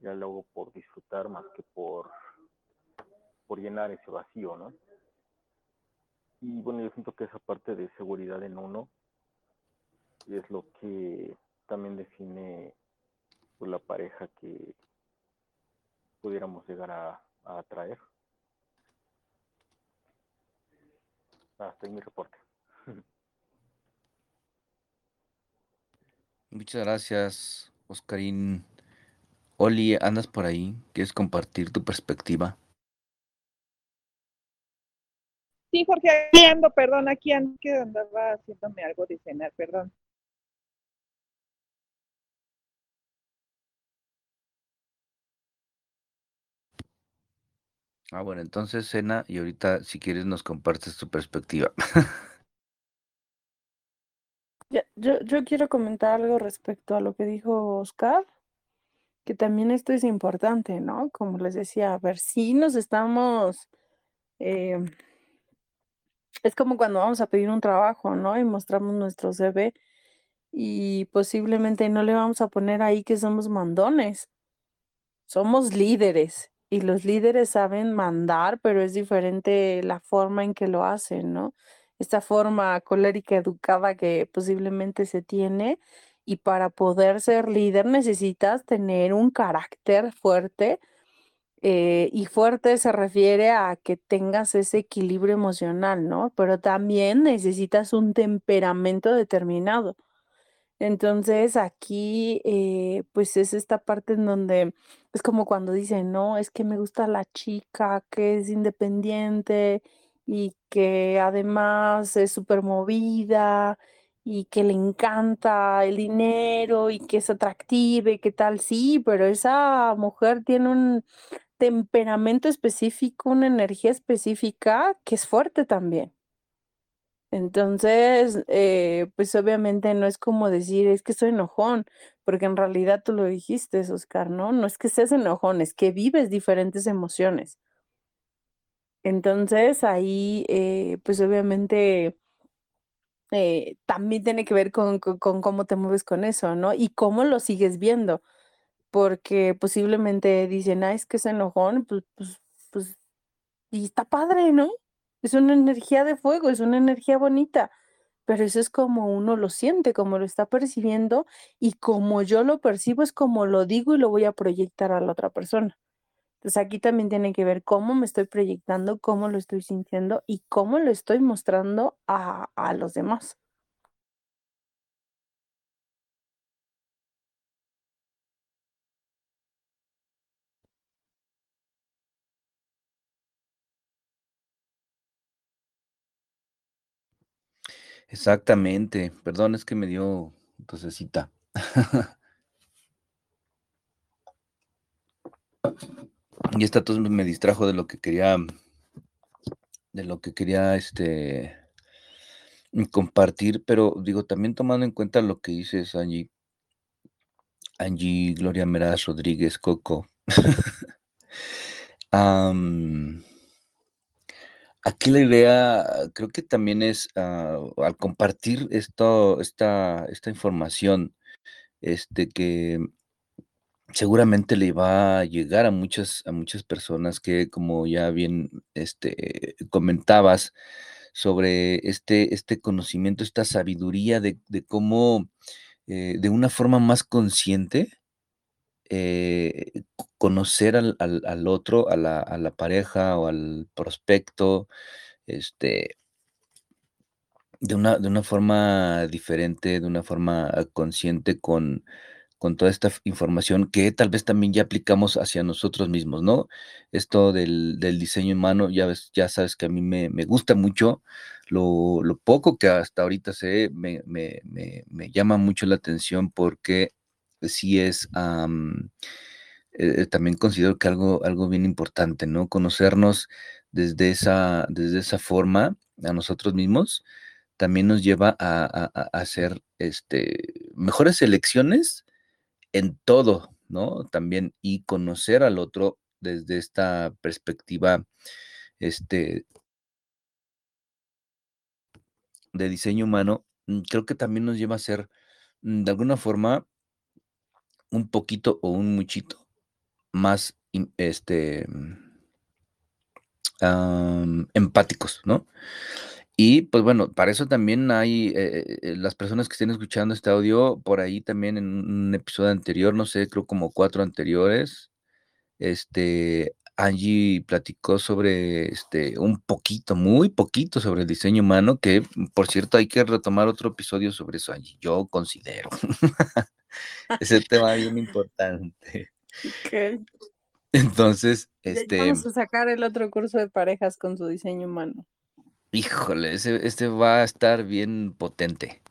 Speaker 2: Ya lo hago por disfrutar más que por, por llenar ese vacío, ¿no? Y bueno, yo siento que esa parte de seguridad en uno es lo que también define pues, la pareja que pudiéramos llegar a, a atraer. Hasta ahí mi reporte.
Speaker 5: Muchas gracias, Oscarín. Oli, ¿andas por ahí? ¿Quieres compartir tu perspectiva?
Speaker 6: Sí, Jorge, aquí ando, perdón, aquí ando, que andaba haciéndome algo de cenar, perdón.
Speaker 5: Ah, bueno, entonces cena y ahorita si quieres nos compartes tu perspectiva.
Speaker 3: Yo, yo quiero comentar algo respecto a lo que dijo Oscar, que también esto es importante, ¿no? Como les decía, a ver si nos estamos, eh, es como cuando vamos a pedir un trabajo, ¿no? Y mostramos nuestro CV y posiblemente no le vamos a poner ahí que somos mandones, somos líderes y los líderes saben mandar, pero es diferente la forma en que lo hacen, ¿no? esta forma colérica educada que posiblemente se tiene y para poder ser líder necesitas tener un carácter fuerte eh, y fuerte se refiere a que tengas ese equilibrio emocional, ¿no? Pero también necesitas un temperamento determinado. Entonces aquí, eh, pues es esta parte en donde es como cuando dicen, no, es que me gusta la chica que es independiente y que además es súper movida y que le encanta el dinero y que es atractiva y qué tal, sí, pero esa mujer tiene un temperamento específico, una energía específica que es fuerte también. Entonces, eh, pues obviamente no es como decir, es que soy enojón, porque en realidad tú lo dijiste, Oscar, ¿no? No es que seas enojón, es que vives diferentes emociones. Entonces ahí, eh, pues obviamente eh, también tiene que ver con, cómo te mueves con eso, ¿no? Y cómo lo sigues viendo, porque posiblemente dicen, ah, es que es enojón, pues, pues, pues, y está padre, ¿no? Es una energía de fuego, es una energía bonita, pero eso es como uno lo siente, como lo está percibiendo y como yo lo percibo es como lo digo y lo voy a proyectar a la otra persona. Entonces aquí también tiene que ver cómo me estoy proyectando, cómo lo estoy sintiendo y cómo lo estoy mostrando a, a los demás.
Speaker 5: Exactamente. Perdón, es que me dio tosecita. y esta tos me distrajo de lo que quería, de lo que quería, este, compartir, pero digo, también tomando en cuenta lo que dices, Angie, Angie, Gloria Meraz, Rodríguez, Coco. aquí la idea creo que también es ah, al compartir esto, esta, esta información, este que seguramente le va a llegar a muchas, a muchas personas que, como ya bien este, comentabas, sobre este, este conocimiento, esta sabiduría de, de cómo, eh, de una forma más consciente, eh, conocer al, al- al otro, a la, a la pareja o al prospecto, este, de una, de una forma diferente, de una forma ah, consciente con, con toda esta información que tal vez también ya aplicamos hacia nosotros mismos, ¿no? Esto del, del diseño humano, ya ves, ya sabes que a mí me, me gusta mucho, lo, lo poco que hasta ahorita sé me, me, me llama mucho la atención porque sí es, am, eh, también considero que algo, algo bien importante, ¿no? Conocernos desde esa, desde esa forma a nosotros mismos también nos lleva a- a hacer este, mejores elecciones en todo, ¿no? También y conocer al otro desde esta perspectiva este, de diseño humano, mm, creo que también nos lleva a ser, mm, de alguna forma, un poquito o un muchito más este, am, empáticos, ¿no? Y pues bueno, para eso también hay eh, eh, las personas que estén escuchando este audio, por ahí también en un episodio anterior, no sé, creo como cuatro anteriores, este, Angie platicó sobre este, un poquito, muy poquito sobre el diseño humano, que por cierto hay que retomar otro episodio sobre eso, Angie, yo considero. Ese tema bien importante. Entonces, este,
Speaker 3: Vamos a sacar el otro curso de parejas con su diseño humano.
Speaker 5: híjole, ese, este va a estar bien potente.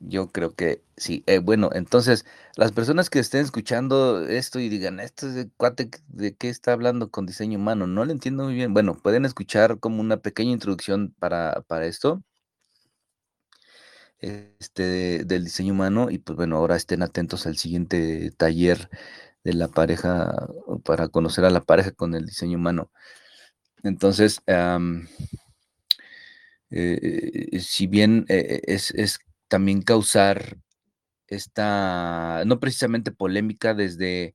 Speaker 5: Yo creo que sí. Eh, bueno, entonces, las personas que estén escuchando esto y digan, esto es de cuate, ¿de qué está hablando con diseño humano? No lo entiendo muy bien. Bueno, pueden escuchar como una pequeña introducción para, para esto, este, del diseño humano, y pues bueno, ahora estén atentos al siguiente taller de la pareja, para conocer a la pareja con el diseño humano. Entonces, eh, eh, si bien eh, es, es también causar esta, no precisamente polémica, desde,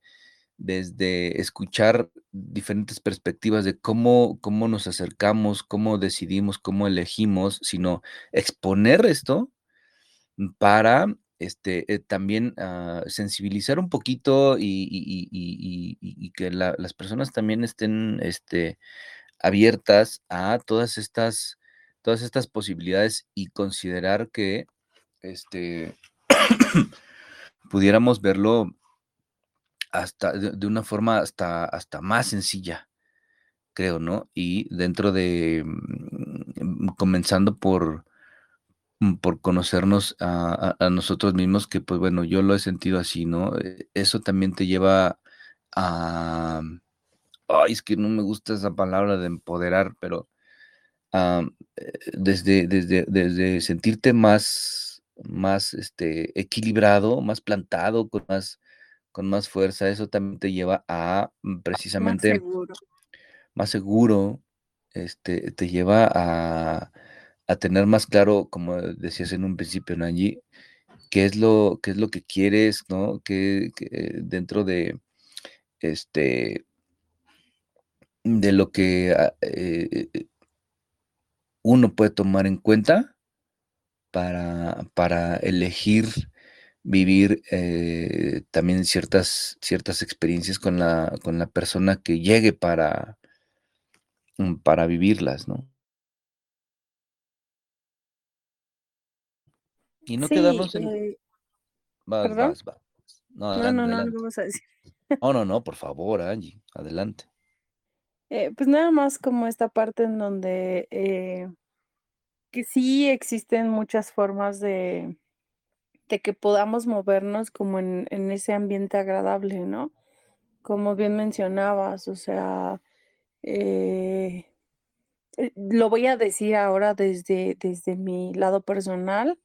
Speaker 5: desde escuchar diferentes perspectivas de cómo, cómo nos acercamos, cómo decidimos, cómo elegimos, sino exponer esto para este, eh, también ah, sensibilizar un poquito y, que la- las personas también estén este, abiertas a todas estas, todas estas posibilidades y considerar que este, pudiéramos verlo hasta de, de una forma hasta, hasta más sencilla, creo, ¿no? Y dentro de, mm, comenzando por, por conocernos a, a- a nosotros mismos, que pues bueno, yo lo he sentido así, ¿no? Eh, Eso también te lleva a, ay, es que no me gusta esa palabra de empoderar, pero am, eh, desde, desde, desde sentirte más, más este, equilibrado, más plantado, con más, con más fuerza, eso también te lleva a mm,
Speaker 3: Más
Speaker 5: precisamente
Speaker 3: seguro.
Speaker 5: más seguro, este, te lleva a, a tener más claro, como decías en un principio, Nanji, qué es lo, qué es lo que quieres, ¿no? Que, dentro de este de lo que ah, eh, eh, uno puede tomar en cuenta para, para elegir vivir eh, también ciertas, ciertas experiencias con la, con la persona que llegue para, mm, para vivirlas, ¿no? Y no
Speaker 3: Sí,
Speaker 5: quedarnos en...
Speaker 3: eh,
Speaker 5: Vas,
Speaker 3: ¿perdón?
Speaker 5: vas, vas. No,
Speaker 3: No,
Speaker 5: adelante,
Speaker 3: no, no,
Speaker 5: adelante.
Speaker 3: algo vas a decir.
Speaker 5: No, no, no, por favor, Angie, adelante.
Speaker 3: Eh, pues nada más como esta parte en donde eh, que sí existen muchas formas de, de que podamos movernos como en, en ese ambiente agradable, ¿no? Como bien mencionabas, o sea, eh, lo voy a decir ahora desde, desde mi lado personal.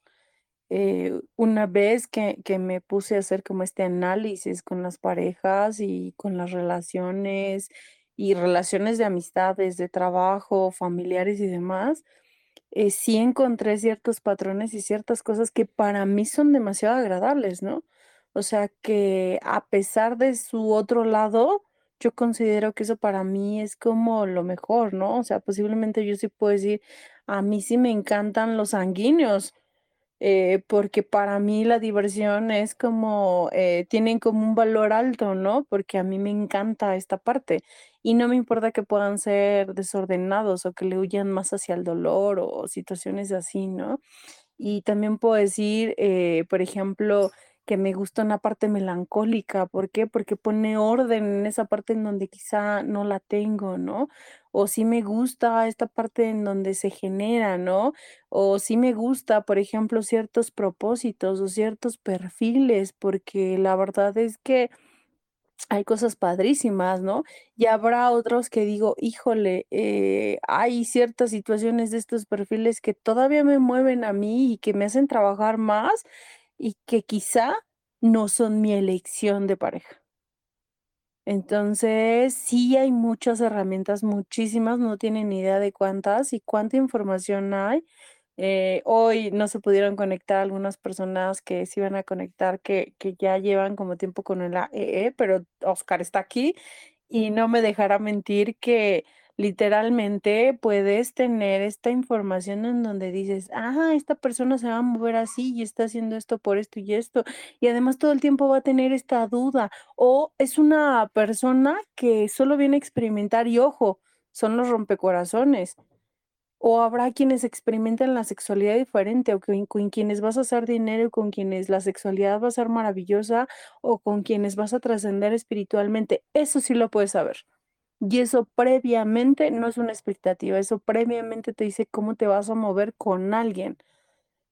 Speaker 3: Eh, una vez que, que me puse a hacer como este análisis con las parejas y con las relaciones y relaciones de amistades, de trabajo, familiares y demás, eh, sí encontré ciertos patrones y ciertas cosas que para mí son demasiado agradables, ¿no? O sea que a pesar de su otro lado, yo considero que eso para mí es como lo mejor, ¿no? O sea, posiblemente yo sí puedo decir, a mí sí me encantan los sanguíneos, eh, porque para mí la diversión es como, eh, tienen como un valor alto, ¿no? Porque a mí me encanta esta parte y no me importa que puedan ser desordenados o que le huyan más hacia el dolor o situaciones así, ¿no? Y también puedo decir, eh, por ejemplo, que me gusta una parte melancólica. ¿Por qué? Porque pone orden en esa parte en donde quizá no la tengo, ¿no? O sí me gusta esta parte en donde se genera, ¿no? O sí me gusta, por ejemplo, ciertos propósitos o ciertos perfiles, porque la verdad es que hay cosas padrísimas, ¿no? Y habrá otros que digo, híjole, eh, hay ciertas situaciones de estos perfiles que todavía me mueven a mí y que me hacen trabajar más y que quizá no son mi elección de pareja. Entonces, sí hay muchas herramientas, muchísimas, no tienen idea de cuántas y cuánta información hay. Eh, hoy no se pudieron conectar algunas personas que se iban a conectar, que, que ya llevan como tiempo con el AEE, pero Oscar está aquí y no me dejará mentir que literalmente puedes tener esta información en donde dices, ah, esta persona se va a mover así y está haciendo esto por esto y esto, y además todo el tiempo va a tener esta duda, o es una persona que solo viene a experimentar y ojo, son los rompecorazones. O habrá quienes experimentan la sexualidad diferente, o con, con quienes vas a hacer dinero, con quienes la sexualidad va a ser maravillosa, o con quienes vas a trascender espiritualmente. Eso sí lo puedes saber. Y eso previamente no es una expectativa, eso previamente te dice cómo te vas a mover con alguien,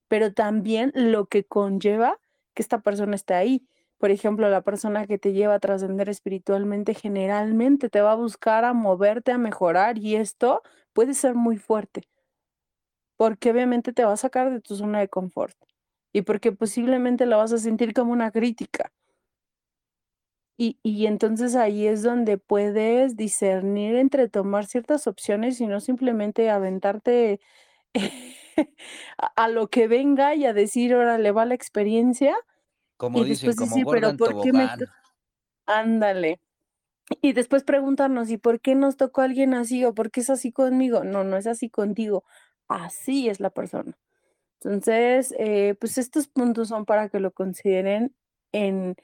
Speaker 3: pero también lo que conlleva que esta persona esté ahí. Por ejemplo, la persona que te lleva a trascender espiritualmente generalmente te va a buscar a moverte, a mejorar y esto puede ser muy fuerte, porque obviamente te va a sacar de tu zona de confort y porque posiblemente la vas a sentir como una crítica. Y, y entonces ahí es donde puedes discernir entre tomar ciertas opciones y no simplemente aventarte a, a lo que venga y a decir, órale, va la experiencia.
Speaker 5: Como
Speaker 3: Y
Speaker 5: dicen,
Speaker 3: después
Speaker 5: como
Speaker 3: decir, pero ¿por qué me... Ándale. Y después preguntarnos, ¿y por qué nos tocó alguien así o por qué es así conmigo? No, no es así contigo. Así es la persona. Entonces, eh, pues estos puntos son para que lo consideren en,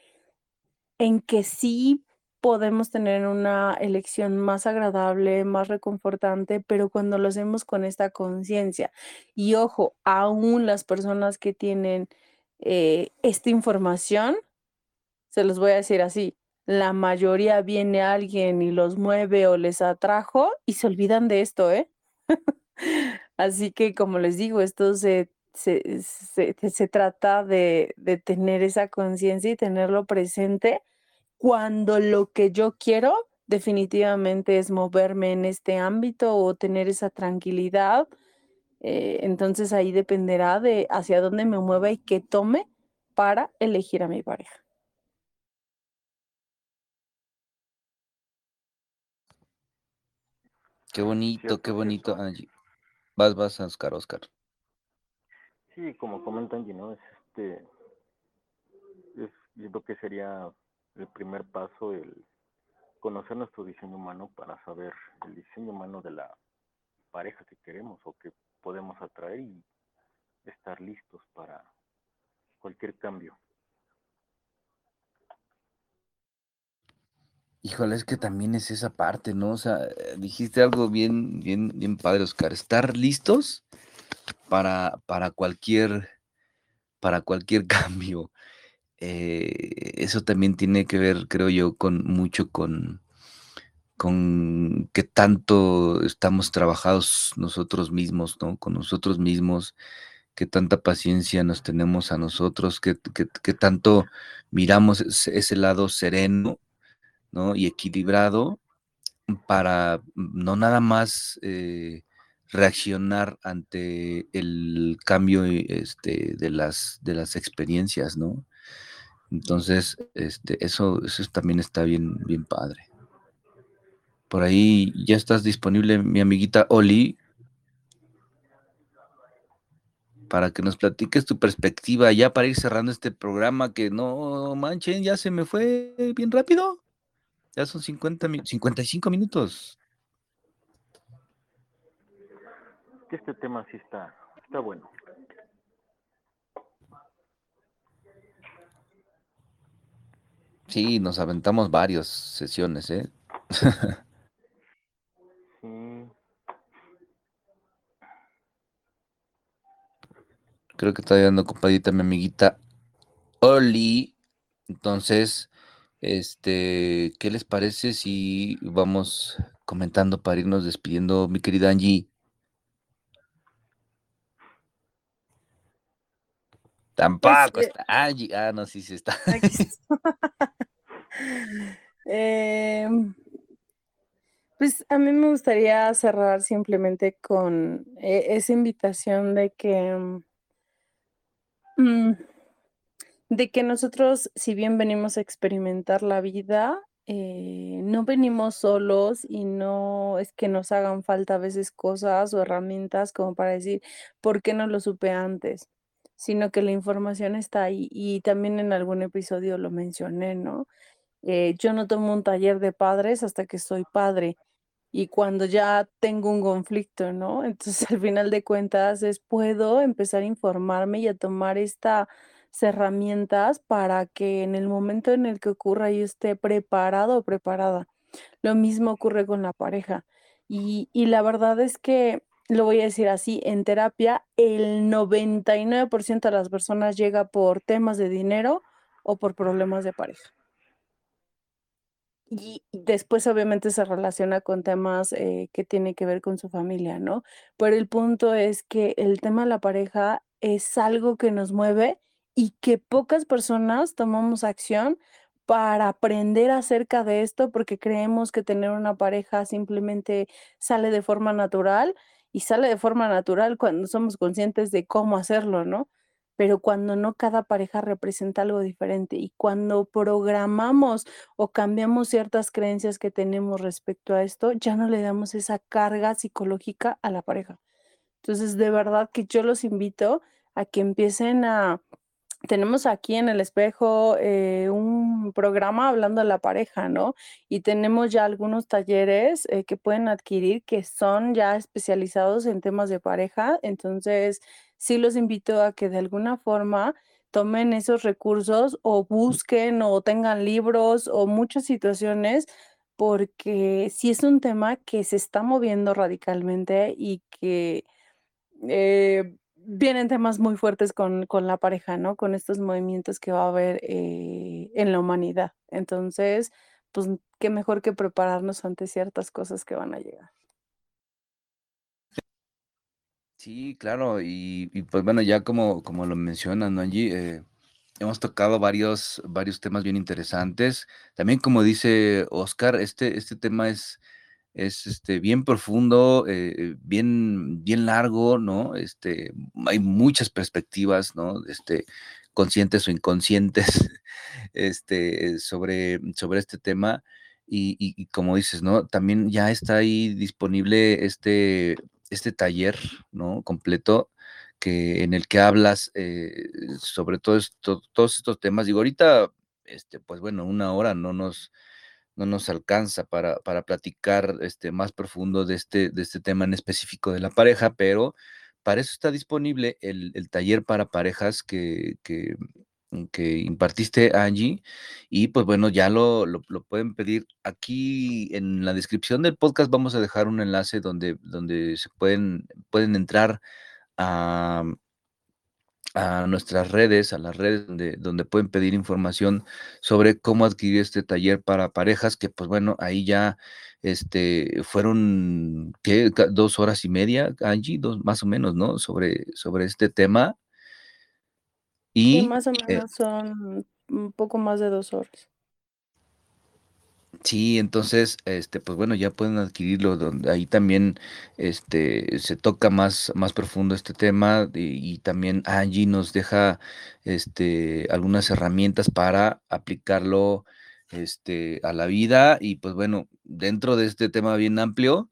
Speaker 3: en que sí podemos tener una elección más agradable, más reconfortante, pero cuando lo hacemos con esta conciencia. Y ojo, aún las personas que tienen eh, esta información, se los voy a decir así, la mayoría viene alguien y los mueve o les atrajo y se olvidan de esto, ¿eh? Así que, como les digo, esto se, se, se, se trata de, de tener esa conciencia y tenerlo presente cuando lo que yo quiero definitivamente es moverme en este ámbito o tener esa tranquilidad. eh, entonces ahí dependerá de hacia dónde me mueva y qué tome para elegir a mi pareja.
Speaker 5: Qué bonito, qué
Speaker 2: es
Speaker 5: bonito. Angie. Vas, vas, Oscar, Oscar.
Speaker 2: Sí, como comenta Angie, ¿no? Es este, es, yo creo que sería el primer paso, el conocer nuestro diseño humano para saber el diseño humano de la pareja que queremos o que podemos atraer y estar listos para cualquier cambio.
Speaker 5: Híjole, es que también es esa parte, ¿no? O sea, dijiste algo bien, bien, bien padre, Oscar. Estar listos para, para cualquier, para cualquier cambio. Eh, eso también tiene que ver, creo yo, con mucho con, con qué tanto estamos trabajados nosotros mismos, ¿no? Con nosotros mismos, qué tanta paciencia nos tenemos a nosotros, qué, tanto miramos ese, lado sereno, ¿no? Y equilibrado para no nada más eh, reaccionar ante el cambio este, de, las, de las experiencias, ¿no? Entonces, este, eso, eso también está bien, bien padre. Por ahí ya estás disponible, mi amiguita Oli, para que nos platiques tu perspectiva, ya para ir cerrando este programa, que no manchen, ya se me fue bien rápido. Ya son 50, mi- 55 minutos.
Speaker 2: Este tema sí está, está bueno.
Speaker 5: Sí, nos aventamos varias sesiones, ¿eh?
Speaker 2: Sí,
Speaker 5: Creo que está dando ocupadita mi amiguita Oli. Entonces, este, ¿qué les parece si vamos comentando para irnos despidiendo, mi querida Angie? Tampoco está Angie. Ah, no, sí, sí está.
Speaker 3: Aquí está. Em, pues a mí me gustaría cerrar simplemente con eh, esa invitación de que, mm, de que nosotros, si bien venimos a experimentar la vida, eh, no venimos solos y no es que nos hagan falta a veces cosas o herramientas como para decir, ¿por qué no lo supe antes? Sino que la información está ahí y también en algún episodio lo mencioné, ¿no? Eh, yo no tomo un taller de padres hasta que soy padre y cuando ya tengo un conflicto, ¿no? Entonces, al final de cuentas, es puedo empezar a informarme y a tomar estas herramientas para que en el momento en el que ocurra yo esté preparado o preparada. Lo mismo ocurre con la pareja. Y, y la verdad es que, lo voy a decir así, en terapia el 99% de las personas llega por temas de dinero o por problemas de pareja. Y después obviamente se relaciona con temas eh, que tienen que ver con su familia, ¿no? Pero el punto es que el tema de la pareja es algo que nos mueve y que pocas personas tomamos acción para aprender acerca de esto porque creemos que tener una pareja simplemente sale de forma natural y sale de forma natural cuando somos conscientes de cómo hacerlo, ¿no? Pero cuando no, cada pareja representa algo diferente y cuando programamos o cambiamos ciertas creencias que tenemos respecto a esto, ya no le damos esa carga psicológica a la pareja. Entonces, de verdad que yo los invito a que empiecen a... Tenemos aquí en el espejo eh, un programa hablando de la pareja, ¿no? Y tenemos ya algunos talleres eh, que pueden adquirir que son ya especializados en temas de pareja. Entonces, sí los invito a que de alguna forma tomen esos recursos o busquen o tengan libros o muchas situaciones, porque sí es un tema que se está moviendo radicalmente y que eh, vienen temas muy fuertes con, con la pareja, ¿no? Con estos movimientos que va a haber eh, en la humanidad. Entonces, pues qué mejor que prepararnos ante ciertas cosas que van a llegar.
Speaker 5: Sí, claro, y, pues bueno, ya como, como lo mencionan, ¿no, Angie? Eh, hemos tocado varios, varios temas bien interesantes. También, como dice Oscar, este, este tema es, es este, bien profundo, eh, bien, bien largo, ¿no? Este, hay muchas perspectivas, ¿no? Este, conscientes o inconscientes, este, sobre, sobre este tema. Y, y, como dices, ¿no? También ya está ahí disponible este este taller, ¿no? Completo, que, en el que hablas eh, sobre todos estos temas. Digo, ahorita, este, pues bueno, una hora no nos, no nos alcanza para, para platicar este, más profundo de este, de este tema en específico de la pareja, pero para eso está disponible el, el taller para parejas que, que, que impartiste, Angie. Y pues bueno, ya lo, lo, lo, pueden pedir. Aquí en la descripción del podcast vamos a dejar un enlace donde, donde se pueden, pueden entrar a, a nuestras redes, a las redes donde, donde pueden pedir información sobre cómo adquirir este taller para parejas, que pues bueno, ahí ya este, fueron ¿qué? dos horas y media, Angie, dos más o menos, ¿no? Sobre, sobre este tema. Y
Speaker 3: Sí, más o
Speaker 5: eh,
Speaker 3: menos son un poco más de dos horas.
Speaker 5: Sí, entonces, este, pues bueno, ya pueden adquirirlo, donde ahí también, este, se toca más, más profundo este tema y, también Angie nos deja, este, algunas herramientas para aplicarlo, este, a la vida y pues bueno, dentro de este tema bien amplio,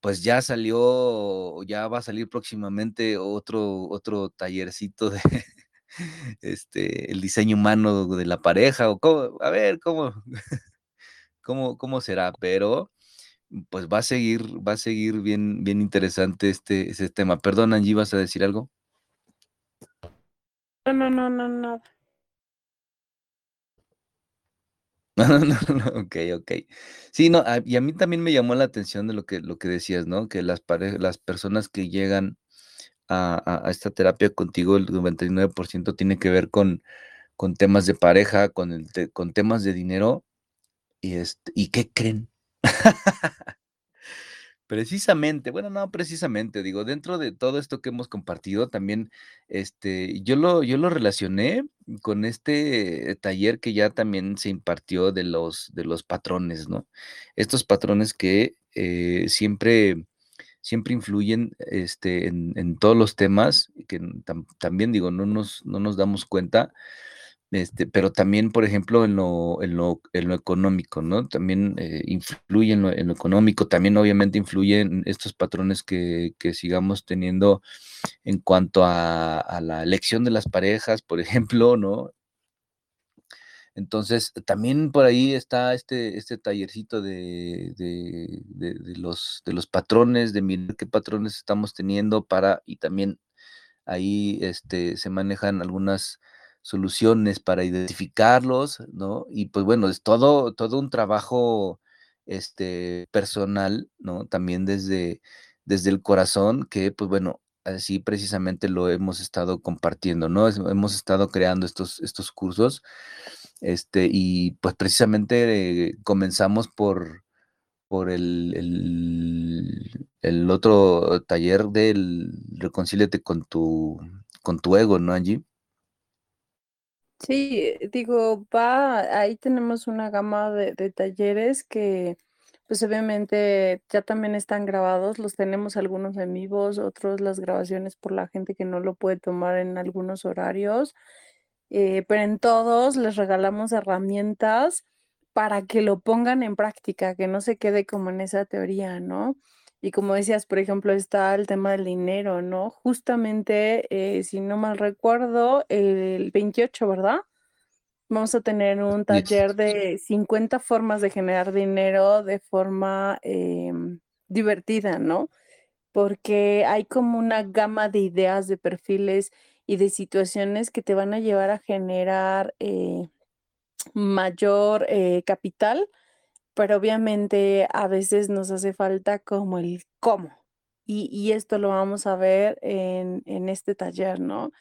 Speaker 5: pues ya salió, ya va a salir próximamente otro, otro tallercito de, este, el diseño humano de la pareja o cómo, a ver, cómo cómo, cómo será, pero pues va a seguir, va a seguir bien, bien interesante este, ese tema. Perdón, Angie, ¿vas a decir algo?
Speaker 3: No, no, no, no, no.
Speaker 5: No, no, no, no, ok, ok. Sí, no, a- y a mí también me llamó la atención de lo que, lo que decías, ¿no? Que las pare- las personas que llegan a, a- a esta terapia contigo, el 99% tiene que ver con, con temas de pareja, con, el te- con temas de dinero, y, este, ¿y qué creen? Precisamente, bueno, no precisamente, digo, dentro de todo esto que hemos compartido, también, este, yo lo, yo lo relacioné con este taller que ya también se impartió de los, de los patrones, ¿no? Estos patrones que eh, siempre, siempre influyen, este, en, todos los temas, que tam- también, digo, no nos, no nos damos cuenta, este, pero también, por ejemplo, en lo, en lo, en lo económico, ¿no? También eh, influye en lo, económico, también obviamente influyen estos patrones que, que sigamos teniendo en cuanto a, a la elección de las parejas, por ejemplo, ¿no? Entonces, también por ahí está este, este tallercito de, de, de, de los, de los patrones, de mirar qué patrones estamos teniendo para, y también ahí este, se manejan algunas soluciones para identificarlos, ¿no? Y pues bueno, es todo, todo un trabajo este, personal, ¿no? También desde, desde el corazón, que pues bueno, así precisamente lo hemos estado compartiendo, ¿no? Hemos estado creando estos, estos cursos, este, y pues precisamente eh, comenzamos por, por el, el, el otro taller del Reconcíliate con tu, con tu ego, ¿no, Angie?
Speaker 3: Sí, digo, va, ahí tenemos una gama de, talleres que, pues obviamente ya también están grabados, los tenemos algunos en vivos, otros las grabaciones por la gente que no lo puede tomar en algunos horarios, eh, pero en todos les regalamos herramientas para que lo pongan en práctica, que no se quede como en esa teoría, ¿no? Y como decías, por ejemplo, está el tema del dinero, ¿no? Justamente, eh, si no mal recuerdo, el 28, ¿verdad? Vamos a tener un taller de 50 formas de generar dinero de forma em, divertida, ¿no? Porque hay como una gama de ideas, de perfiles y de situaciones que te van a llevar a generar eh, mayor eh, capital, pero obviamente a veces nos hace falta como el cómo. Y, y esto lo vamos a ver en, en este taller, ¿no?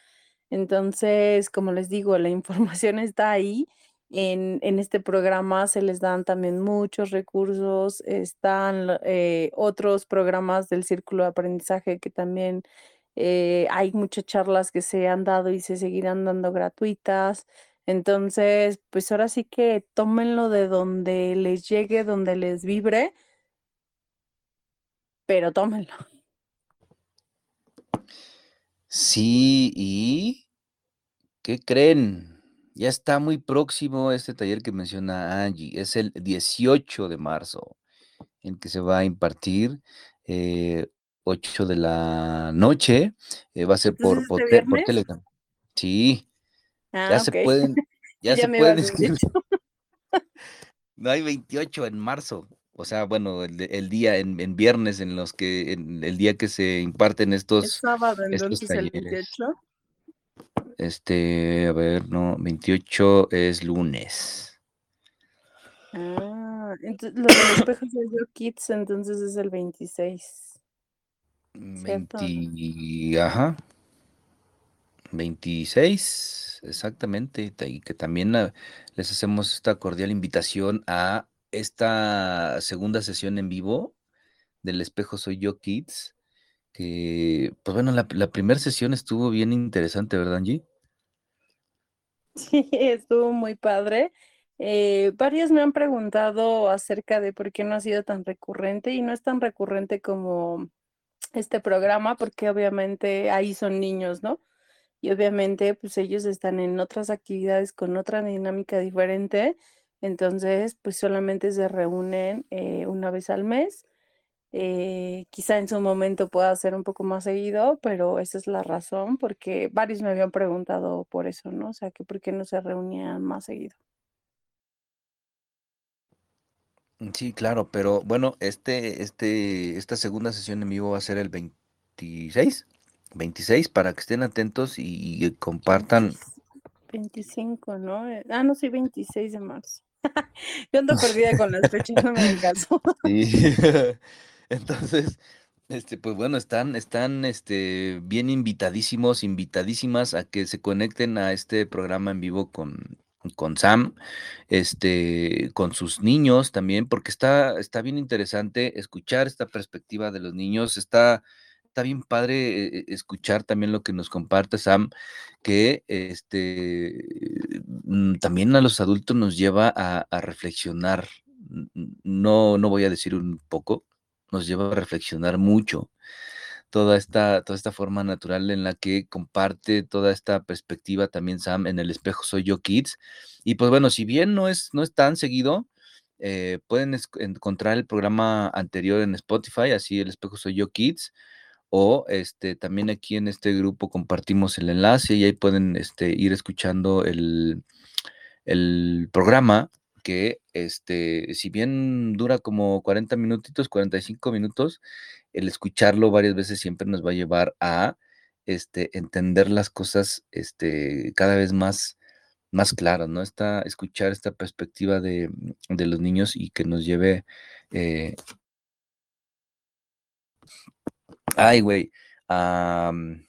Speaker 3: Entonces, como les digo, la información está ahí. En, en este programa se les dan también muchos recursos, están eh, otros programas del círculo de aprendizaje que también eh, hay muchas charlas que se han dado y se seguirán dando gratuitas. Entonces, pues ahora sí que tómenlo de donde les llegue, donde les vibre, pero tómenlo.
Speaker 5: Sí, y ¿qué creen? Ya está muy próximo este taller que menciona Angie. Es el 18 de marzo, en que se va a impartir eh, 8 de la noche. eh, va a ser por, por,
Speaker 3: ¿este
Speaker 5: te- por
Speaker 3: viernes?
Speaker 5: Telegram. Sí, ya
Speaker 3: Ah,
Speaker 5: se
Speaker 3: ok.
Speaker 5: pueden, ya
Speaker 3: Ya
Speaker 5: se pueden
Speaker 3: decir.
Speaker 5: No hay 28 en marzo. O sea, bueno, el, de- el día en, en viernes en los que, en el día que se imparten
Speaker 3: Es
Speaker 5: estos,
Speaker 3: sábado,
Speaker 5: estos
Speaker 3: entonces el
Speaker 5: talleres.
Speaker 3: 28.
Speaker 5: Este, a ver, no, 28 es lunes.
Speaker 3: Ah, entonces lo del espejo soy yo Kids, entonces es el 26. ¿Cierto?
Speaker 5: 20, ajá. 26, exactamente. ta- Y que también les hacemos esta cordial invitación a esta segunda sesión en vivo del Espejo Soy Yo Kids. Que, pues bueno, la, la primera sesión estuvo bien interesante, ¿verdad, Angie?
Speaker 3: Sí, estuvo muy padre. Eh, varios me han preguntado acerca de por qué no ha sido tan recurrente y no es tan recurrente como este programa porque obviamente ahí son niños, ¿no? Y obviamente pues ellos están en otras actividades con otra dinámica diferente, entonces pues solamente se reúnen eh, una vez al mes. Eh, quizá en su momento pueda ser un poco más seguido, pero esa es la razón, porque varios me habían preguntado por eso, ¿no? O sea, que por qué no se reunían más seguido.
Speaker 5: Sí, claro, pero bueno, este, este, esta segunda sesión en vivo va a ser el 26, 26 para que estén atentos y, y compartan.
Speaker 3: 25, ¿no? Eh, Ah, no, sí, 26 de marzo. Yo ando perdida con las fechas, no me caso.
Speaker 5: Sí. Entonces, este, pues bueno, están, están, este, bien invitadísimos, invitadísimas a que se conecten a este programa en vivo con, con Sam, este, con sus niños también, porque está, está bien interesante escuchar esta perspectiva de los niños, está, está bien padre eh, escuchar también lo que nos comparte Sam, que este, mm, también a los adultos nos lleva a, reflexionar, no, no voy a decir un poco, nos lleva a reflexionar mucho toda esta, toda esta forma natural en la que comparte toda esta perspectiva también Sam en el espejo Soy Yo Kids. Y pues bueno, si bien no es, no es tan seguido, eh, pueden encontrar el programa anterior en Spotify, así el espejo Soy Yo Kids, o este, también aquí en este grupo compartimos el enlace y ahí pueden este, ir escuchando el, el programa que este, si bien dura como 40 minutitos, 45 minutos, el escucharlo varias veces siempre nos va a llevar a este, entender las cosas este, cada vez más, más claras, ¿no? Esta, escuchar esta perspectiva de, de los niños y que nos lleve, eh, ay, güey, a, mm,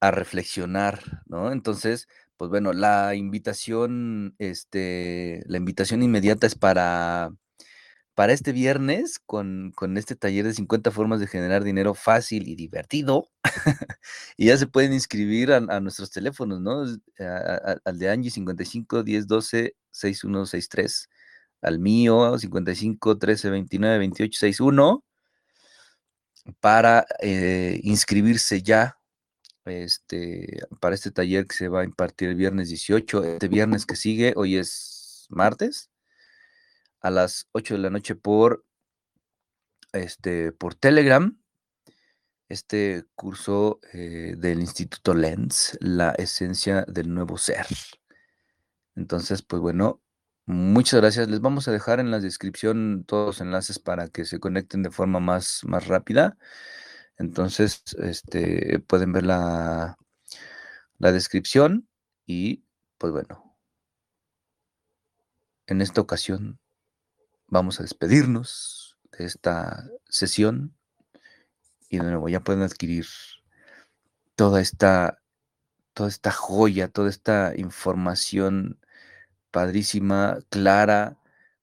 Speaker 5: a reflexionar, ¿no? Entonces, pues bueno, la invitación, este, la invitación inmediata es para, para este viernes con, con este taller de 50 formas de generar dinero fácil y divertido. y ya se pueden inscribir a, a nuestros teléfonos, ¿no? Es- a- a- al de Angie 55 10 12 6163, al mío 55 13 29 28 61 para eh, inscribirse ya este, para este taller que se va a impartir el viernes 18, este viernes que sigue, hoy es martes, a las 8 de la noche por, este, por Telegram, este curso eh, del Instituto Lens, la esencia del nuevo ser. Entonces, pues bueno, muchas gracias. Les vamos a dejar en la descripción todos los enlaces para que se conecten de forma más, más rápida. Entonces, este, pueden ver la, la descripción y pues bueno, en esta ocasión vamos a despedirnos de esta sesión y de nuevo ya pueden adquirir toda esta toda esta joya, toda esta información padrísima, clara,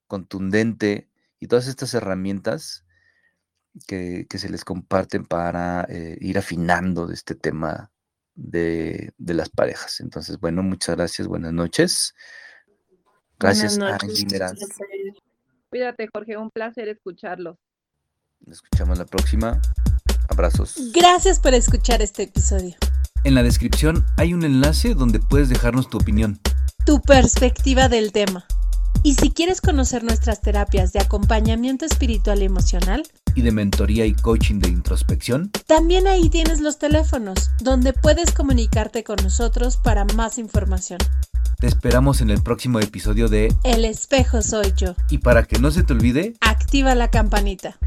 Speaker 5: contundente y todas estas herramientas que, que se les comparten para eh, ir afinando de este tema de, de las parejas. Entonces, bueno, muchas gracias, buenas noches. Gracias
Speaker 3: Buenas
Speaker 5: a
Speaker 3: noches.
Speaker 5: Meraz.
Speaker 6: Cuídate, Jorge, un placer escucharlos.
Speaker 5: Nos escuchamos la próxima. Abrazos.
Speaker 4: Gracias por escuchar este episodio.
Speaker 5: En la descripción hay un enlace donde puedes dejarnos tu opinión.
Speaker 4: Tu perspectiva del tema. Y si quieres conocer nuestras terapias de acompañamiento espiritual y emocional,
Speaker 5: Y de mentoría y coaching de introspección.
Speaker 4: también ahí tienes los teléfonos, donde puedes comunicarte con nosotros para más información.
Speaker 5: Te esperamos en el próximo episodio de
Speaker 4: El espejo soy yo.
Speaker 5: Y para que no se te olvide,
Speaker 4: Activa la campanita.